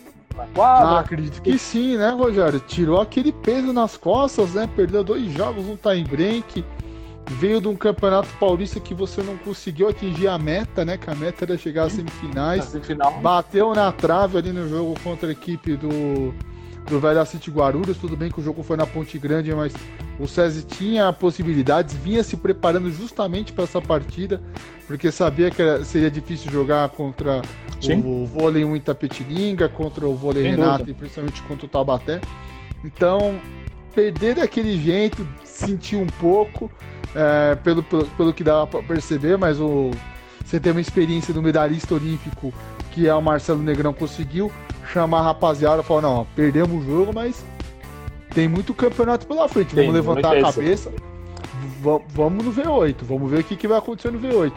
Ah, acredito que sim, né, Rogério? Tirou aquele peso nas costas, né? Perdeu dois jogos, um time break. Veio de um campeonato paulista que você não conseguiu atingir a meta, né? Que a meta era chegar às na semifinais. semifinal. Bateu na trave ali no jogo contra a equipe do, do Velha City Guarulhos. Tudo bem que o jogo foi na Ponte Grande, mas o SESI tinha possibilidades, vinha se preparando justamente para essa partida, porque sabia que era- seria difícil jogar contra Sim. o vôlei 1 Itapetininga, contra o vôlei Sem Renato dúvida. e principalmente contra o Taubaté. Então, perder daquele jeito, sentir um pouco, é, pelo, pelo, pelo que dá para perceber, mas o, você tem uma experiência do medalhista olímpico, que é o Marcelo Negrão, conseguiu chamar a rapaziada e falar: não, ó, perdemos o jogo, mas tem muito campeonato pela frente, Tem, vamos levantar a cabeça, va- vamos no V8, vamos ver o que, que vai acontecer no V8.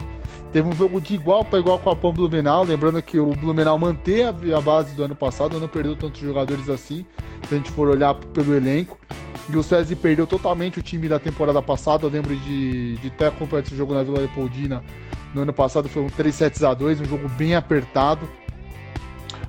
Teve um jogo de igual para igual com a PAN Blumenau, lembrando que o Blumenau manteve a base do ano passado, não perdeu tantos jogadores assim, se a gente for olhar pelo elenco. E o SESI perdeu totalmente o time da temporada passada. Eu lembro de, de ter acompanhado esse jogo na Vila Leopoldina no ano passado. Foi um 3 sets a 2 um jogo bem apertado.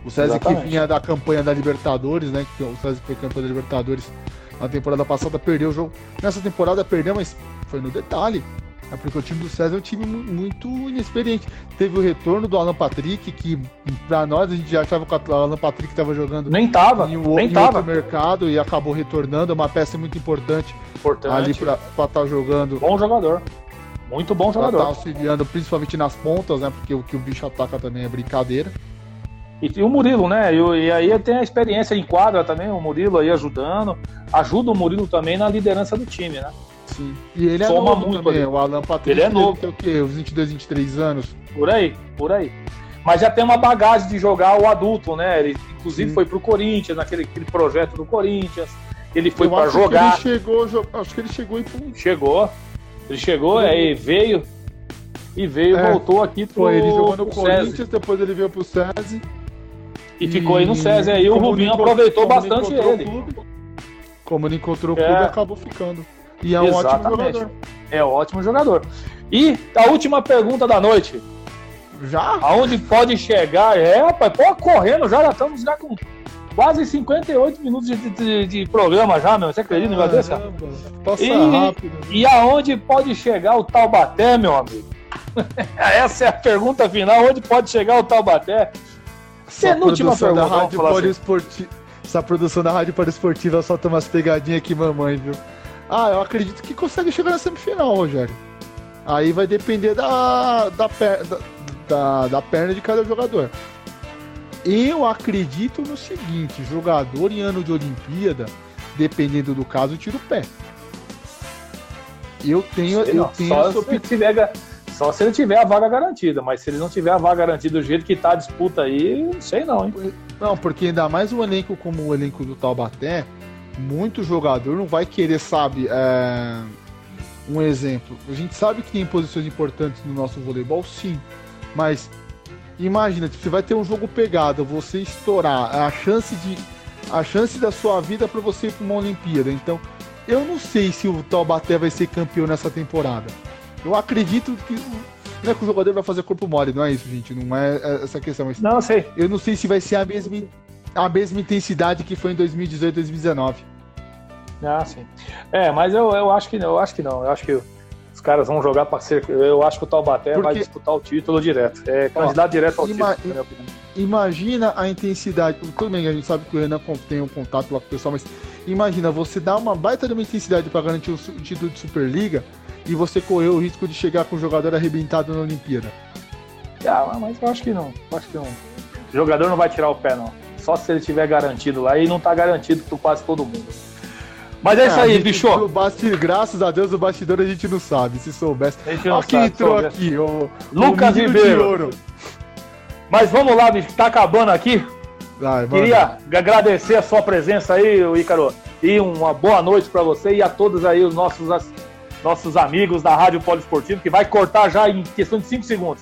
O SESI que vinha da campanha da Libertadores, né? Que o SESI foi campeão da Libertadores na temporada passada, perdeu o jogo. Nessa temporada perdeu, mas foi no detalhe. É porque o time do César é um time mu- muito inexperiente. Teve o retorno do Alan Patrick, que pra nós a gente já achava que o Alan Patrick estava jogando Nem tava, em, um- nem em tava. outro mercado e acabou retornando. É uma peça muito importante Importante. ali para estar jogando, Bom jogador. Muito bom estar jogador. auxiliando, principalmente nas pontas, né? Porque o que o bicho ataca também é brincadeira. E, e o Murilo, né? E, e aí tem a experiência em quadra também, o Murilo aí ajudando. Ajuda o Murilo também na liderança do time, né? Sim. E ele é Soma novo muito também, o Alan Patrick. Ele é novo. ter o quê? Uns 22, 23 anos. Por aí, por aí. Mas já tem uma bagagem de jogar o adulto, né? Ele inclusive Sim. foi pro Corinthians, naquele aquele projeto do Corinthians. Ele foi para jogar, Que ele chegou, acho que ele chegou e chegou. Ele chegou, aí veio e veio, É, voltou aqui pro, Foi, ele jogou no SESI. Corinthians, depois ele veio pro SESI. E ficou aí no SESI. Aí o Rubinho aproveitou bastante o ele. clube, como não encontrou o É. clube, acabou ficando. E é um ótimo Exatamente. jogador. É um ótimo jogador. E a última pergunta da noite. Já? Aonde pode chegar? É, rapaz, pô, correndo já, já estamos já com quase 58 minutos de, de- de programa já, meu. Você acredita no negócio desse, cara? Caramba, Passa E- rápido. E aonde pode chegar o Taubaté, meu amigo? *laughs* Essa é a pergunta final. Onde pode chegar o Taubaté? Penúltima pergunta, da Rádio assim. Essa produção da Rádio Poliesportiva só tem umas pegadinhas aqui, mamãe, viu? Ah, eu acredito que consegue chegar na semifinal, Rogério. Aí vai depender da, da, per- da, da, da perna de cada jogador. Eu acredito no seguinte: jogador em ano de Olimpíada, dependendo do caso, tira o pé. Eu tenho, eu tenho só, se tiver, só se ele tiver a vaga garantida, mas se ele não tiver a vaga garantida do jeito que tá a disputa aí, não sei não, hein? Não, porque ainda mais um elenco como o elenco do Taubaté, muito jogador não vai querer, sabe, é, um exemplo. A gente sabe que tem posições importantes no nosso voleibol, sim, mas imagina, você vai ter um jogo pegado, você estourar, a chance de a chance da sua vida para você ir para uma Olimpíada. Então, eu não sei se o Taubaté vai ser campeão nessa temporada. Eu acredito que não é que o jogador vai fazer corpo mole, não é isso, gente, não é essa questão, mas Não, sei. eu não sei se vai ser a mesma, a mesma intensidade que foi em 2018, 2019. Ah, sim. É, mas eu, eu acho que não, eu acho que não. Eu acho que os caras vão jogar para ser. Eu acho que o Taubaté vai Porque- disputar o título direto. É candidato direto ao ima- título, na minha opinião. Imagina a intensidade. Tudo bem, a gente sabe que o Renan tem um contato lá com o pessoal, mas imagina você dar uma baita de uma intensidade para garantir o título de Superliga e você correr o risco de chegar com o jogador arrebentado na Olimpíada. Ah, mas eu acho que não. Eu acho que não. O jogador não vai tirar o pé, não. Só se ele tiver garantido lá e não tá garantido por quase todo mundo. Mas é isso a aí, bicho. O graças a Deus, o bastidor a gente não sabe. Se soubesse. A gente não Olha quem sabe, entrou soube. aqui, o Lucas o Ribeiro. Mas vamos lá, bicho, tá acabando aqui. Vai, Queria agradecer a sua presença aí, Ícaro, e uma boa noite para você e a todos aí os nossos, nossos amigos da Rádio Poliesportivo, que vai cortar já em questão de 5 segundos.